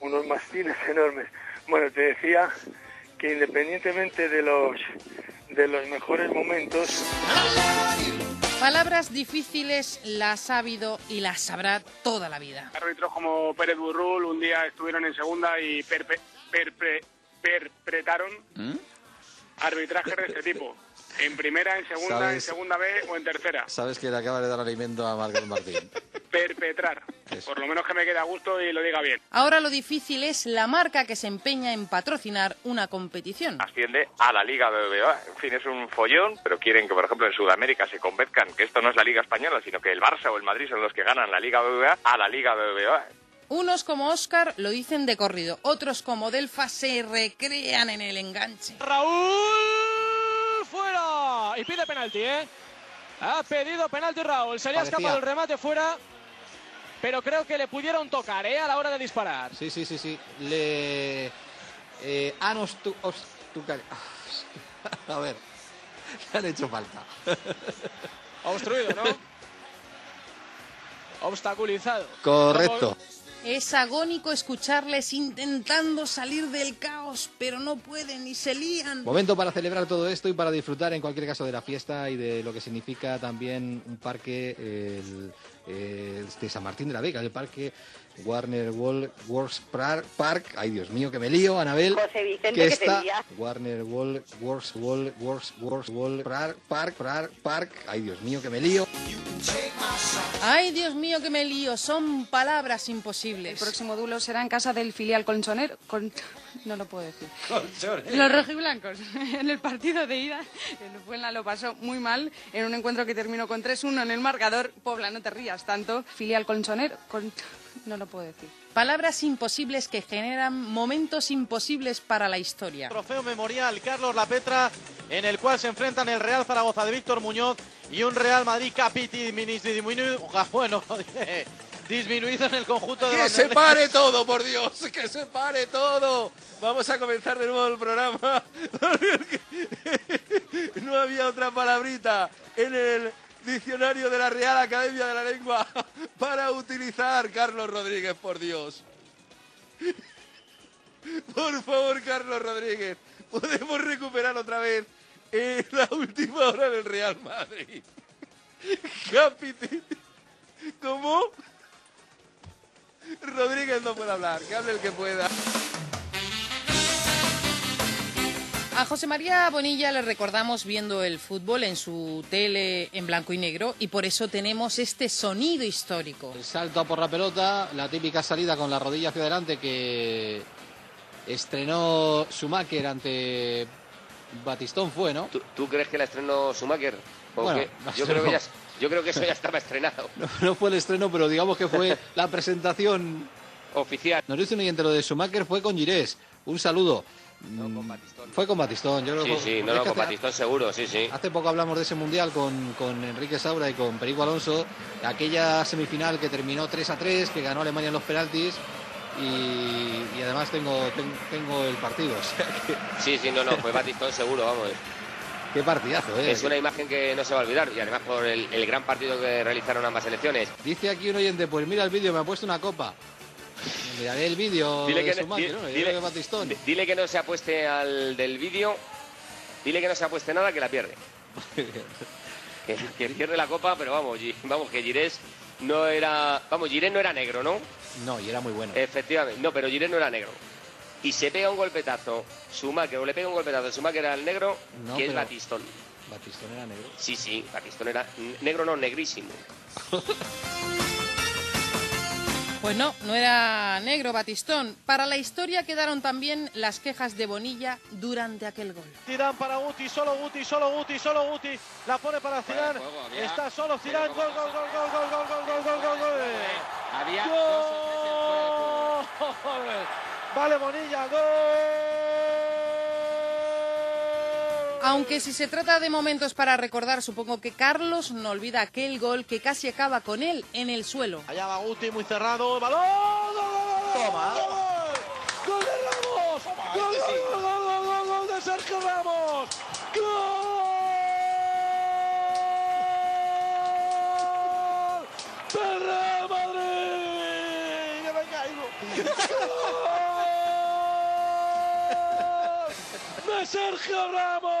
unos mastines [LAUGHS] enormes. Bueno, te decía que independientemente de los de los mejores momentos, Palabras difíciles las ha habido y las sabrá toda la vida. Árbitros como Pérez Burrul un día estuvieron en segunda y perpe- perpre- perpetraron arbitraje de este tipo. En primera, en segunda, en segunda B o en tercera. Sabes que le acaba de dar alimento a Marcos Martín. Perpetrar. Por lo menos que me quede a gusto y lo diga bien. Ahora lo difícil es la marca que se empeña en patrocinar una competición. asciende a la Liga BBVA. En fin, es un follón, pero quieren que, por ejemplo, en Sudamérica se convenzcan que esto no es la Liga Española, sino que el Barça o el Madrid son los que ganan la Liga BBVA a la Liga BBVA. Unos como Oscar lo dicen de corrido, otros como Delfa se recrean en el enganche. Raúl y pide penalti, ¿eh? Ha pedido penalti Raúl. Se le ha escapado el remate fuera, pero creo que le pudieron tocar, ¿eh? A la hora de disparar. Sí, sí, sí, sí. Le... Eh, os- tu cari- A ver, le han hecho falta. Obstruido, ¿no? [LAUGHS] Obstaculizado. Correcto. Es agónico escucharles intentando salir del caos, pero no pueden y se lían. Momento para celebrar todo esto y para disfrutar en cualquier caso de la fiesta y de lo que significa también un parque de San Martín de la Vega, el parque Warner Wall Works Par- Park. Ay, Dios mío, que me lío, Anabel. José Vicente, que que te está lía. Warner Wall Works Wall Works Works Wall Par- Park Par- Park. Ay, Dios mío, que me lío. Ay, Dios mío, que me lío. Son palabras imposibles. El próximo duelo será en casa del filial colchonero. Con... No lo puedo decir. Colchonero. Los rojiblancos. [LAUGHS] En el partido de ida, el Fuenla lo pasó muy mal en un encuentro que terminó con 3-1 en el marcador. Pobla, no te rías tanto. Filial colchonero. Con... No lo puedo decir. Palabras imposibles que generan momentos imposibles para la historia. Trofeo memorial Carlos Lapetra, en el cual se enfrentan el Real Zaragoza de Víctor Muñoz y un Real Madrid Capiti disminuido, bueno, [LAUGHS] disminuido en el conjunto de ¡Que se pare todo, por Dios! ¡Que se pare todo! Vamos a comenzar de nuevo el programa. [LAUGHS] No había otra palabrita en el diccionario de la Real Academia de la Lengua [LAUGHS] para utilizar, Carlos Rodríguez, por Dios. [LAUGHS] Por favor, Carlos Rodríguez, podemos recuperar otra vez la última hora del Real Madrid. [LAUGHS] Capiti. ¿Cómo? Rodríguez no puede hablar, que hable el que pueda. A José María Bonilla le recordamos viendo el fútbol en su tele en blanco y negro y por eso tenemos este sonido histórico. El salto por la pelota, la típica salida con la rodilla hacia adelante que estrenó Schumacher ante Batistón fue, ¿no? ¿Tú, crees que la estrenó Schumacher? Bueno, yo, creo que ya, yo creo que eso ya estaba estrenado. [LAUGHS] No, fue el estreno, pero digamos que fue la presentación oficial. Nos dice un oyente lo de Schumacher fue con Girés. Un saludo. No, con Batistón. Fue con Batistón, yo creo Sí, sí, no, no con Batistón seguro, sí, sí. Hace poco hablamos de ese mundial con, con Enrique Saura y con Perico Alonso, aquella semifinal que terminó 3 a 3, que ganó Alemania en los penaltis. Y, además tengo, tengo, el partido. [LAUGHS] Sí, sí, no, no, fue Batistón seguro, vamos. [LAUGHS] Qué partidazo, ¿eh? Es una imagen que no se va a olvidar y además por el, el gran partido que realizaron ambas selecciones. Dice aquí un oyente, pues mira el vídeo, me ha puesto una copa. Miraré el vídeo dile, que, ¿no? dile, dile, que no se apueste al del vídeo, dile que no se apueste nada, que la pierde. [LAUGHS] que, pierde la copa, pero vamos, vamos que Girés no era... Vamos, Girés no era negro, ¿no? No, y era muy bueno. Efectivamente, no, pero Girés no era negro. Y se pega un golpetazo, Schumacher, o le pega un golpetazo, Schumacher era el negro, que es Batistón. ¿Batistón era negro? Sí, sí, Batistón era negro, no, negrísimo. [LAUGHS] Pues no, no era negro Batistón. Para la historia quedaron también las quejas de Bonilla durante aquel gol. Zidane para Guti, solo Guti, solo Guti, solo Guti. La pone para Zidane. Está solo Zidane. Gol, gol, gol, gol, gol, gol, gol, gol, gol, gol, gol. Había [LAUGHS] Vale, Bonilla, gol. Aunque si se trata de momentos para recordar, supongo que Carlos no olvida aquel gol que casi acaba con él en el suelo. Allá va Guti, muy cerrado, el balón. Toma. ¡Gol de Ramos! ¡Gol, gol, gol, gol, gol de Sergio Ramos! ¡Gol! ¡Del Real Madrid! ¡Que me caigo! ¡Gol! ¡De Sergio Ramos!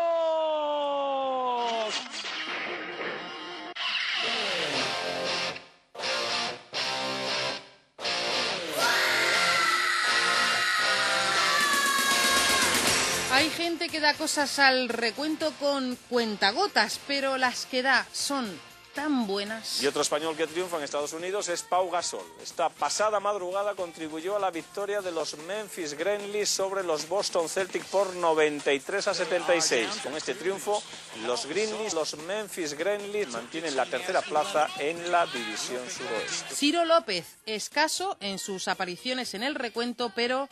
Hay gente que da cosas al recuento con cuentagotas, pero las que da son tan buenas. Y otro español que triunfa en Estados Unidos es Pau Gasol. Esta pasada madrugada contribuyó a la victoria de los Memphis Grizzlies sobre los Boston Celtics por 93 a 76. Con este triunfo, los Grizzlies, los Memphis Grizzlies mantienen la tercera plaza en la división suroeste. Ciro López, escaso en sus apariciones en el recuento, pero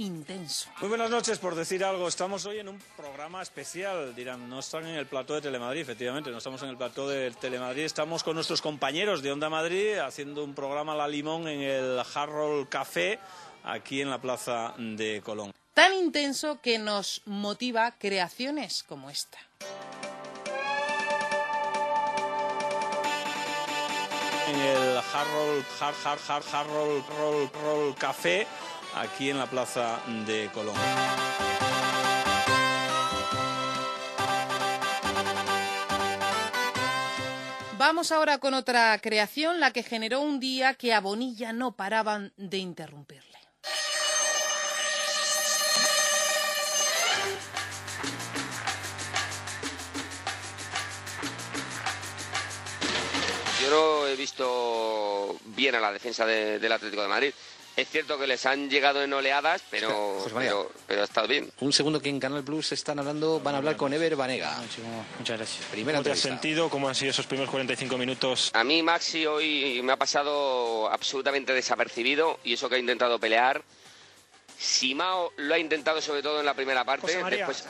intenso. Muy buenas noches, por decir algo. Estamos hoy en un programa especial. Dirán, no están en el plató de Telemadrid, efectivamente, no estamos en el plató de Telemadrid. Estamos con nuestros compañeros de Onda Madrid haciendo un programa La Limón en el Harrold Café, aquí en la plaza de Colón. Tan intenso que nos motiva creaciones como esta. En el Harrold, Harrold Café aquí en la plaza de Colón. Vamos ahora con otra creación, la que generó un día que a Bonilla no paraban de interrumpirle. Yo no he visto bien a la defensa del Atlético de Madrid. Es cierto que les han llegado en oleadas, pero, pero, ha estado bien. Un segundo que en Canal Plus están hablando, van a hablar con Ever Banega. Muchas gracias. Primera ¿Cómo te has sentido? ¿Cómo han sido esos primeros 45 minutos? A mí Maxi hoy me ha pasado absolutamente desapercibido y eso que ha intentado pelear. Simao lo ha intentado sobre todo en la primera parte. Después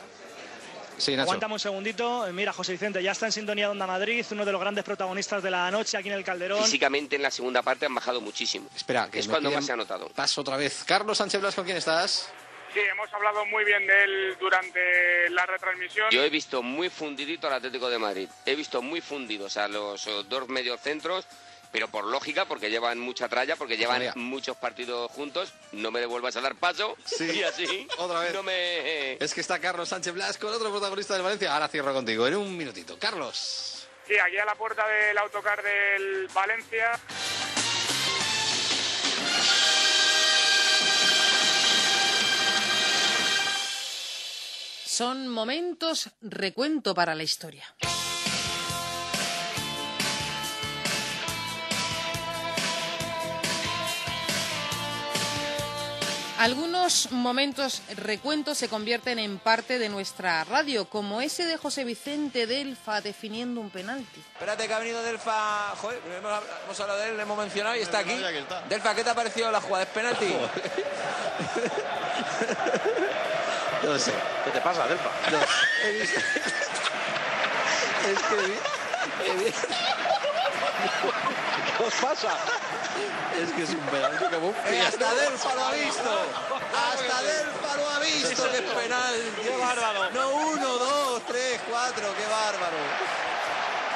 Sí, Aguantamos un segundito. Mira, José Vicente, ya está en sintonía de Onda Madrid, uno de los grandes protagonistas de la noche aquí en el Calderón. Físicamente en la segunda parte han bajado muchísimo. Espera, que es cuando más se ha notado. Paso otra vez. Carlos Sánchez Blas, ¿con quién estás? Sí, hemos hablado muy bien de él durante la retransmisión. Yo he visto muy fundidito al Atlético de Madrid. He visto muy fundidos a los dos mediocentros pero por lógica, porque llevan mucha tralla, porque llevan muchos partidos juntos, no me devuelvas a dar paso sí. [LAUGHS] y así otra vez. no me... Es que está Carlos Sánchez Blas con otro protagonista del Valencia. Ahora cierro contigo en un minutito. Carlos. Sí, aquí a la puerta del autocar del Valencia. Son momentos recuento para la historia. Algunos momentos recuentos se convierten en parte de nuestra radio, como ese de José Vicente Delfa definiendo un penalti. Espérate que ha venido Delfa, joder, hemos, hemos hablado de él, le hemos mencionado y está aquí. Delfa, ¿qué te ha parecido la jugada? ¿Es penalti? [LAUGHS] No sé. ¿Qué te pasa, Delfa? He visto- [LAUGHS] es que he vi- ¿Qué os pasa? Es que es un un Eh, hasta Delfa lo ha visto. Hasta Delfa lo ha visto. ¡Qué penal! ¡Qué bárbaro! No uno, dos, tres, cuatro. ¡Qué bárbaro!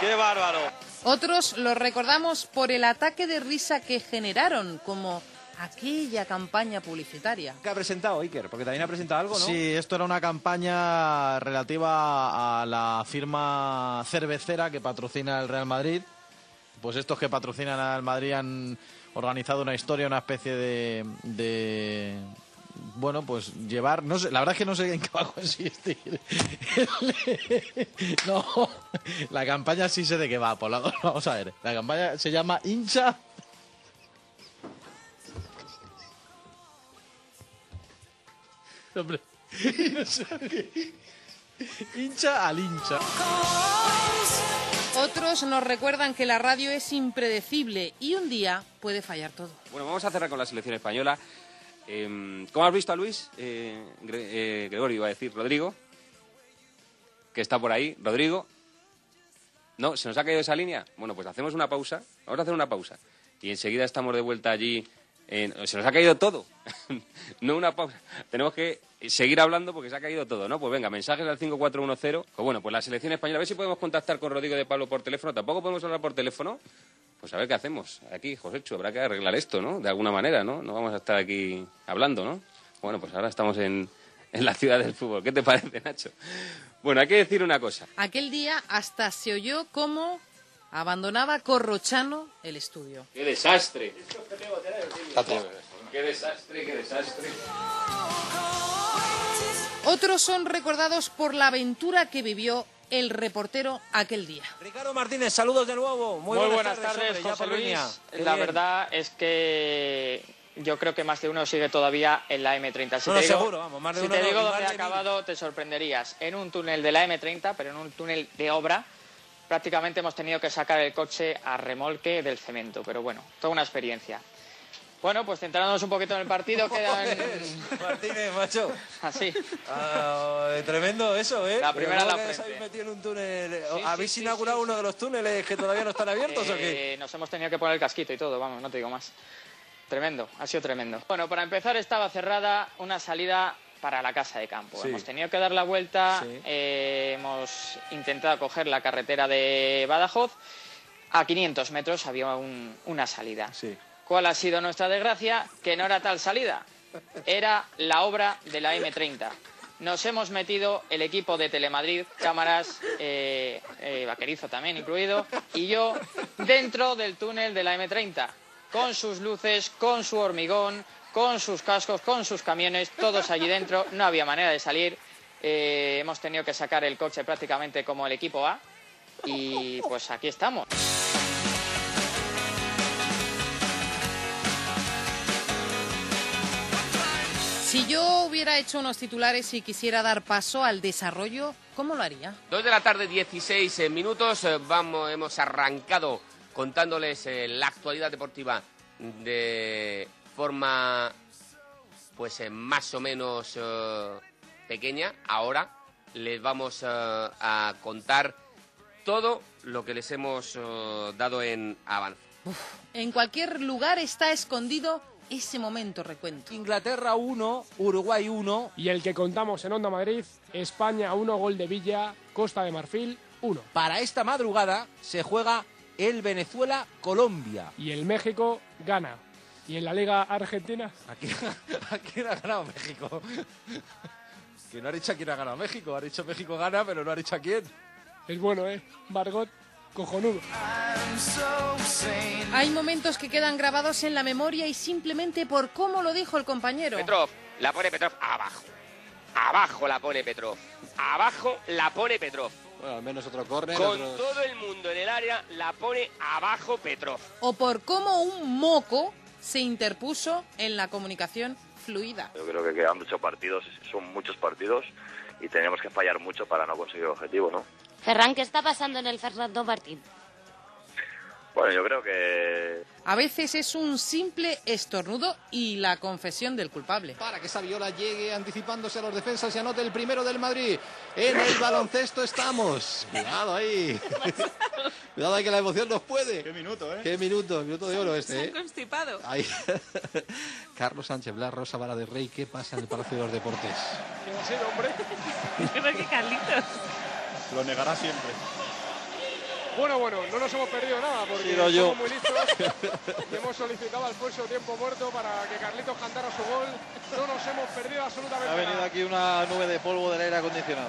¡Qué bárbaro! Otros los recordamos por el ataque de risa que generaron, como aquella campaña publicitaria. ¿Qué ha presentado Iker? Porque también ha presentado algo, ¿no? Sí, esto era una campaña relativa a la firma cervecera que patrocina el Real Madrid. Pues estos que patrocinan al Madrid han organizado una historia, una especie de, bueno, pues llevar, no sé, la verdad es que no sé en qué va a consistir. [LAUGHS] no, la campaña sí sé de qué va, por la- vamos a ver. La campaña se llama hincha Hombre. Hincha al hincha. Otros nos recuerdan que la radio es impredecible y un día puede fallar todo. Bueno, vamos a cerrar con la selección española. Eh, ¿Cómo has visto a Luis? Eh, Gre- eh, Gregorio iba a decir. Rodrigo, que está por ahí. Rodrigo. ¿No? ¿Se nos ha caído esa línea? Bueno, pues hacemos una pausa. Vamos a hacer una pausa. Y enseguida estamos de vuelta allí. Se nos ha caído todo. [LAUGHS] no una pausa. Tenemos que seguir hablando porque se ha caído todo, ¿no? Pues venga, mensajes al 5410. Pues bueno, pues la selección española. A ver si podemos contactar con Rodrigo de Pablo por teléfono. Tampoco podemos hablar por teléfono. Pues a ver qué hacemos. Aquí, Joséchu, habrá que arreglar esto, ¿no? De alguna manera, ¿no? No vamos a estar aquí hablando, ¿no? Bueno, pues ahora estamos en, en la ciudad del fútbol. ¿Qué te parece, Nacho? Bueno, hay que decir una cosa. Aquel día hasta se oyó cómo abandonaba Corrochano el estudio. ¡Qué desastre! ¡Qué desastre, qué desastre! Otros son recordados por la aventura que vivió el reportero aquel día. Ricardo Martínez, saludos de nuevo. Muy, Muy buenas tardes, José Luis. La bien. verdad es que yo creo que más de uno sigue todavía en la M30. Si No, no, te digo, seguro, vamos, más de si uno te no, digo dónde ha mil. acabado, te sorprenderías. En un túnel de la M30, pero en un túnel de obra, prácticamente hemos tenido que sacar el coche a remolque del cemento. Pero bueno, toda una experiencia. Bueno, pues centrándonos un poquito en el partido, [LAUGHS] quedan... Martínez, macho. Así. Ah, eh, tremendo eso, ¿eh? La primera Pero a ¿cómo la frente. habéis metido en un túnel? Sí, sí, ¿Habéis sí, inaugurado sí, uno de los túneles que todavía no están abiertos o qué? Eh, Nos hemos tenido que poner el casquito y todo, vamos, no te digo más. Tremendo, ha sido tremendo. Bueno, para empezar estaba cerrada una salida para la casa de campo. Sí. Hemos tenido que dar la vuelta, Sí. eh, hemos intentado coger la carretera de Badajoz. A 500 metros había un- una salida. Sí. ¿Cuál ha sido nuestra desgracia? Que no era tal salida, era la obra de la M30. Nos hemos metido el equipo de Telemadrid, cámaras, eh, eh, vaquerizo también incluido, y yo dentro del túnel de la M30, con sus luces, con su hormigón, con sus cascos, con sus camiones, todos allí dentro, no había manera de salir. Eh, hemos tenido que sacar el coche prácticamente como el equipo A, y pues aquí estamos. Si yo hubiera hecho unos titulares y quisiera dar paso al desarrollo, ¿cómo lo haría? Dos de la tarde, 16 eh, minutos. eh, Vamos, hemos arrancado contándoles eh, la actualidad deportiva de forma, pues, eh, más o menos eh, pequeña. Ahora les vamos eh, a contar todo lo que les hemos eh, dado en avance. En cualquier lugar está escondido ese momento recuento. Inglaterra 1, Uruguay 1. Y el que contamos en Onda Madrid, España 1, gol de Villa, Costa de Marfil 1. Para esta madrugada se juega el Venezuela-Colombia. Y el México gana. ¿Y en la Liga Argentina? Aquí, aquí ha ganado México. Que no ha dicho a quién ha ganado México. Ha dicho México gana, pero no ha dicho a quién. Es bueno, ¿eh? Margot, cojonudo. Hay momentos que quedan grabados en la memoria y simplemente por cómo lo dijo el compañero. Petrov, la pone Petrov abajo. abajo la pone Petrov. Abajo la pone Petrov. Bueno, al menos otro córner. Con otros- todo el mundo en el área la pone abajo Petrov. O por cómo un moco se interpuso en la comunicación fluida. Yo creo que quedan muchos partidos, son muchos partidos y tenemos que fallar mucho para no conseguir el objetivo, ¿no? Ferran, ¿qué está pasando en el Fernando Martín? Bueno, yo creo que A veces es un simple estornudo y la confesión del culpable. Para que Saviola llegue anticipándose a los defensas y anote el primero del Madrid. En el baloncesto estamos. Cuidado ahí. [LAUGHS] Cuidado ahí que la emoción nos puede. Qué minuto, ¿eh? Qué minuto, minuto de oro este, ¿eh? constipado. Ahí. [LAUGHS] Carlos Sánchez Blas, Rosa Vara de Rey, ¿qué pasa en el Palacio de los Deportes? Sí, hombre. [LAUGHS] Creo que Carlitos. Lo negará siempre. Bueno, bueno, no nos hemos perdido nada porque yo. somos muy listos [LAUGHS] y hemos solicitado a Alfonso tiempo muerto para que Carlitos cantara su gol. No nos hemos perdido absolutamente Ha venido nada. aquí una nube de polvo del aire acondicionado.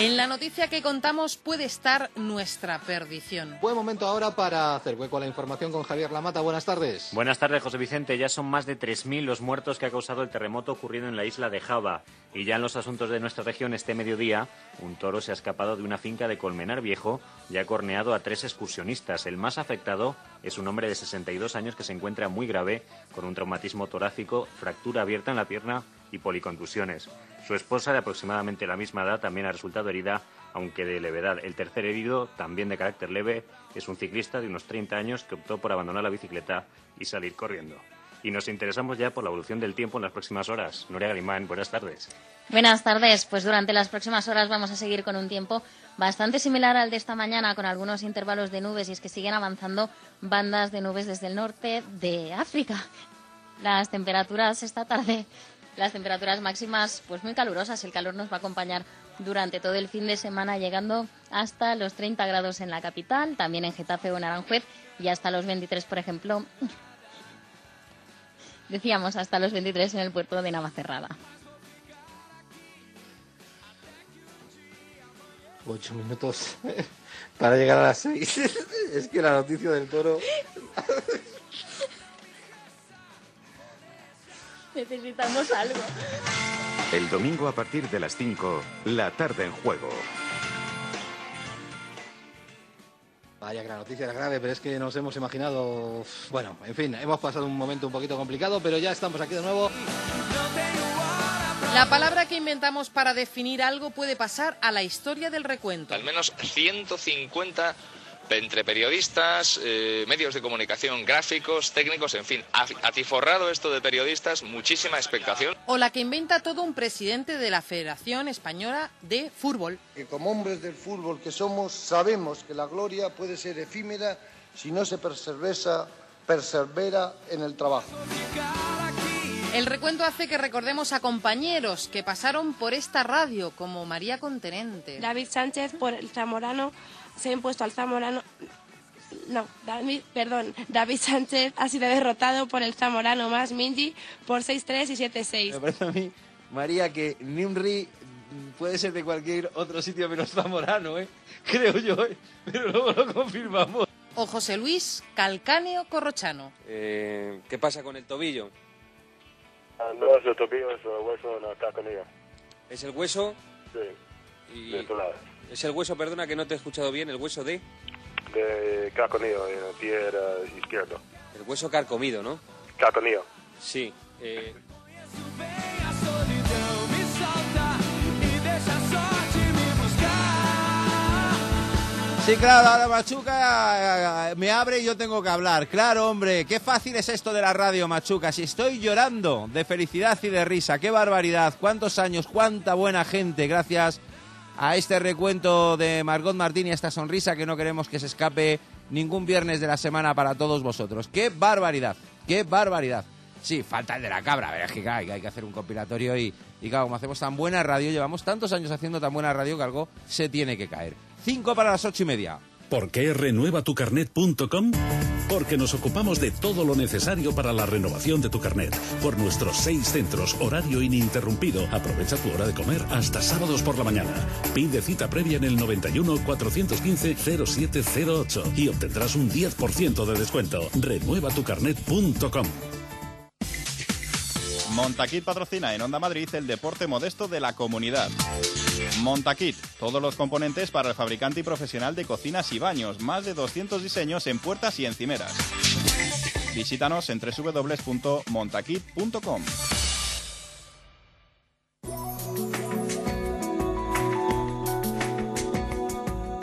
En la noticia que contamos puede estar nuestra perdición. Buen momento ahora para hacer hueco a la información con Javier Lamata. Buenas tardes. Buenas tardes, José Vicente. Ya son más de 3.000 los muertos que ha causado el terremoto ocurrido en la isla de Java. Y ya en los asuntos de nuestra región, este mediodía, un toro se ha escapado de una finca de Colmenar Viejo y ha corneado a tres excursionistas. El más afectado es un hombre de 62 años que se encuentra muy grave, con un traumatismo torácico, fractura abierta en la pierna y policontusiones. Su esposa, de aproximadamente la misma edad, también ha resultado herida, aunque de levedad. El tercer herido, también de carácter leve, es un ciclista de unos 30 años que optó por abandonar la bicicleta y salir corriendo. Y nos interesamos ya por la evolución del tiempo en las próximas horas. Nuria Galimán, buenas tardes. Buenas tardes. Pues durante las próximas horas vamos a seguir con un tiempo bastante similar al de esta mañana, con algunos intervalos de nubes, y es que siguen avanzando bandas de nubes desde el norte de África. Las temperaturas esta tarde, las temperaturas máximas, pues muy calurosas. El calor nos va a acompañar durante todo el fin de semana, llegando hasta los 30 grados en la capital, también en Getafe o en Aranjuez, y hasta los 23, por ejemplo. [LAUGHS] Decíamos hasta los 23 en el puerto de Navacerrada. Ocho minutos [LAUGHS] para llegar a las seis. [LAUGHS] es que la noticia del toro. Necesitamos algo. El domingo a partir de las 5, la tarde en juego. Vaya que la noticia era grave, pero es que nos hemos imaginado. Bueno, en fin, hemos pasado un momento un poquito complicado, pero ya estamos aquí de nuevo. La palabra que inventamos para definir algo puede pasar a la historia del recuento. Al menos 150 entre periodistas, eh, medios de comunicación, gráficos, técnicos, en fin, ati- atiforrado esto de periodistas, muchísima expectación. O la que inventa todo un presidente de la Federación Española de Fútbol. que como hombres del fútbol que somos sabemos que la gloria puede ser efímera si no se persevera, persevera en el trabajo. El recuento hace que recordemos a compañeros que pasaron por esta radio, como María Contenente. David Sánchez por el Zamorano se ha impuesto al Zamorano. No, David, perdón, David Sánchez ha sido derrotado por el Zamorano más Minji por 6-3 y 7-6. Me parece a mí, María, que Nimri puede ser de cualquier otro sitio menos Zamorano, ¿eh? [LAUGHS] Creo yo, ¿eh? Pero luego lo confirmamos. O José Luis Calcáneo Corrochano. Eh, ¿Qué pasa con el tobillo? No es el tobillo, es el hueso de la caconía. ¿Es el hueso? Sí, Y... de tu lado. ¿Es el hueso, perdona, que no te he escuchado bien, el hueso de...? De caconillo, en el pie izquierdo. El hueso carcomido, ¿no? Caconillo. Sí. eh, Sí, claro, ahora Machuca eh, me abre y yo tengo que hablar. Claro, hombre, qué fácil es esto de la radio, Machuca. Si estoy llorando de felicidad y de risa, qué barbaridad, cuántos años, cuánta buena gente, gracias a este recuento de Margot Martín y a esta sonrisa que no queremos que se escape ningún viernes de la semana para todos vosotros. Qué barbaridad, qué barbaridad. Sí, falta el de la cabra, es que hay, hay que hacer un compilatorio y, y claro, como hacemos tan buena radio, llevamos tantos años haciendo tan buena radio que algo se tiene que caer. Cinco para las ocho y media. ¿Por qué renuevatucarnet.com? Porque nos ocupamos de todo lo necesario para la renovación de tu carnet. Por nuestros seis centros, horario ininterrumpido. Aprovecha tu hora de comer hasta sábados por la mañana. Pide cita previa en el 91 415 0708 y obtendrás un 10% de descuento. Renuevatucarnet.com. Montaquit patrocina en Onda Madrid el deporte modesto de la comunidad. Montaquit, todos los componentes para el fabricante y profesional de cocinas y baños, más de 200 diseños en puertas y encimeras. Visítanos en www.montaquit.com.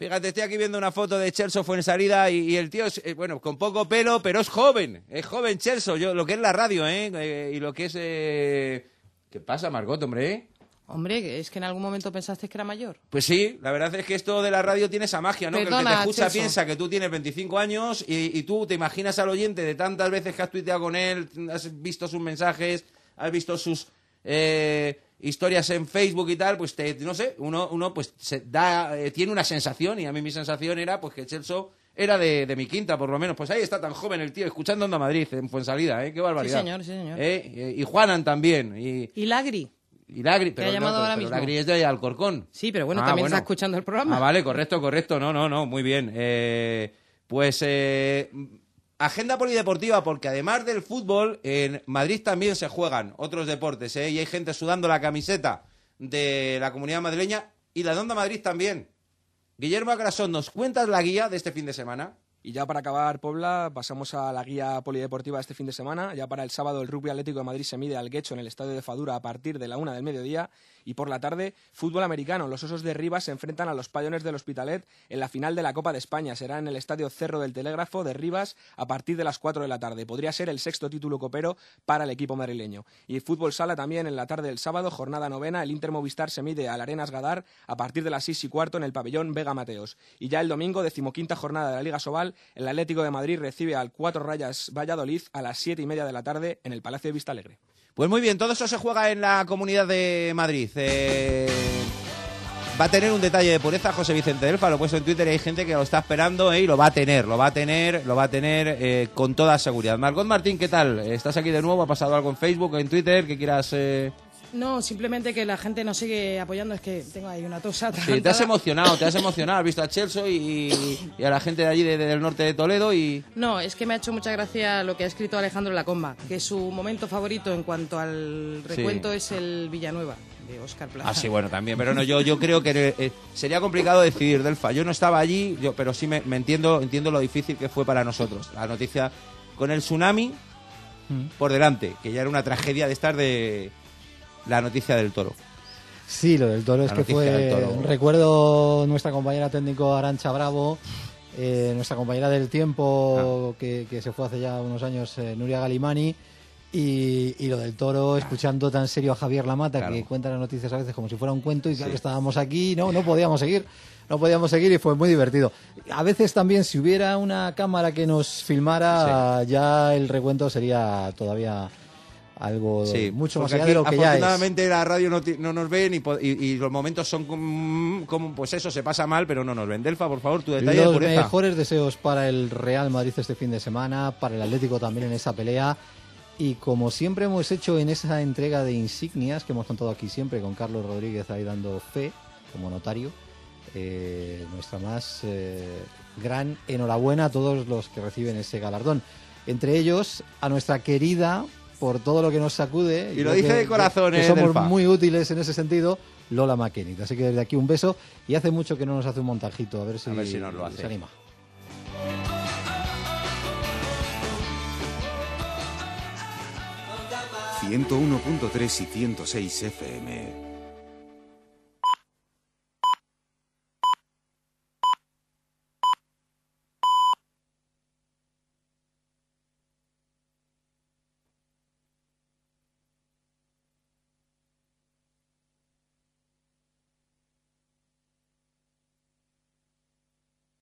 Fíjate, estoy aquí viendo una foto de Chelsea Fuensalida y, y el tío es, eh, bueno, con poco pelo, pero es joven. Es joven Chelsea, yo, lo que es la radio, ¿eh? Eh, y lo que es... eh, ¿Qué pasa, Margot, hombre? eh? Hombre, es que en algún momento pensaste que era mayor. Pues sí, la verdad es que esto de la radio tiene esa magia, ¿no? que el que Perdona, te escucha piensa que tú tienes 25 años y, y tú te imaginas al oyente de tantas veces que has tuiteado con él, has visto sus mensajes, has visto sus eh, historias en Facebook y tal, pues te, no sé, uno, uno pues se da, eh, tiene una sensación y a mí mi sensación era pues que Chelsea era de, de mi quinta, por lo menos. Pues ahí está tan joven el tío, escuchando Onda Madrid en Fuensalida, ¿eh? Qué barbaridad. Sí, señor, sí, señor. ¿Eh? Eh, Y Juanan también. Y, Y Lagri. y Lagri, Que ha pero, llamado no, ahora pero mismo. Lagri es de Alcorcón. Sí, pero bueno, Ah, también bueno. está escuchando el programa. Ah, vale, correcto, correcto. No, no, no, muy bien. Eh, pues eh, agenda polideportiva, porque además del fútbol, en Madrid también se juegan otros deportes, ¿eh? Y hay gente sudando la camiseta de la comunidad madrileña y la de Madrid también. Guillermo Agrasón, ¿nos cuentas la guía de este fin de semana? Y ya para acabar, Pobla, pasamos a la guía polideportiva de este fin de semana. Ya para el sábado, el Rugby Atlético de Madrid se mide al Guecho en el estadio de Fadura a partir de la una del mediodía. Y por la tarde, fútbol americano. Los Osos de Rivas se enfrentan a los Payones del Hospitalet en la final de la Copa de España. Será en el estadio Cerro del Telégrafo de Rivas a partir de las 4 de la tarde. Podría ser el sexto título copero para el equipo madrileño. Y fútbol sala también en la tarde del sábado, jornada novena. El Inter Movistar se mide al Arenas Gadar a partir de las 6 y cuarto en el pabellón Vega Mateos. Y ya el domingo, decimoquinta jornada de la Liga Sobal, el Atlético de Madrid recibe al Cuatro Rayas Valladolid a las 7 y media de la tarde en el Palacio de Vista Alegre. Pues muy bien, todo eso se juega en la comunidad de Madrid. Eh, va a tener un detalle de pureza José Vicente Delfa, lo he puesto en Twitter y hay gente que lo está esperando eh, y lo va a tener, lo va a tener, lo va a tener eh, con toda seguridad. Margot Martín, ¿qué tal? ¿Estás aquí de nuevo? ¿Ha pasado algo en Facebook, en Twitter que quieras...? No, simplemente que la gente nos sigue apoyando. Es que tengo ahí una tos Sí, te has emocionado, te has emocionado. Has visto a Chelsea y, y a la gente de allí, de- del norte de Toledo y... No, es que me ha hecho mucha gracia lo que ha escrito Alejandro Lacomba, que su momento favorito en cuanto al recuento es el Villanueva, de Oscar Plaza. Ah, sí, bueno, también. Pero no, yo, yo creo que eh, sería complicado decidir, Delfa. Yo no estaba allí, yo, pero sí me, me entiendo, entiendo lo difícil que fue para nosotros. La noticia con el tsunami por delante, que ya era una tragedia de estar de la noticia del toro. Sí, lo del toro es que fue. Recuerdo nuestra compañera técnico Arancha Bravo, eh, nuestra compañera del tiempo Ah. que, que se fue hace ya unos años, eh, Nuria Galimani. Y, y lo del toro, escuchando tan serio a Javier Lamata. Claro. que cuenta las noticias a veces como si fuera un cuento, y claro que estábamos aquí, no, no podíamos seguir, no podíamos seguir y fue muy divertido. A veces también, si hubiera una cámara que nos filmara, ya el recuento sería todavía algo Sí, mucho más allá de lo que ya es. afortunadamente la radio no, no nos ven y, y- y los momentos son como, como, pues eso, se pasa mal, pero no nos ven. Delfa, por favor, tu detalle de Los mejores deseos para el Real Madrid este fin de semana, para el Atlético también en esa pelea. Y como siempre hemos hecho en esa entrega de insignias que hemos contado aquí siempre con Carlos Rodríguez ahí dando fe como notario, eh, nuestra más eh, gran enhorabuena a todos los que reciben ese galardón. Entre ellos a nuestra querida, por todo lo que nos sacude. Y lo dice que- de corazón, que eh, somos Delfa. muy útiles en ese sentido, Lola McKennitt. Así que desde aquí un beso. Y hace mucho que no nos hace un montajito, a ver si, A ver si nos lo se hace. anima. 101.3 y 106 FM.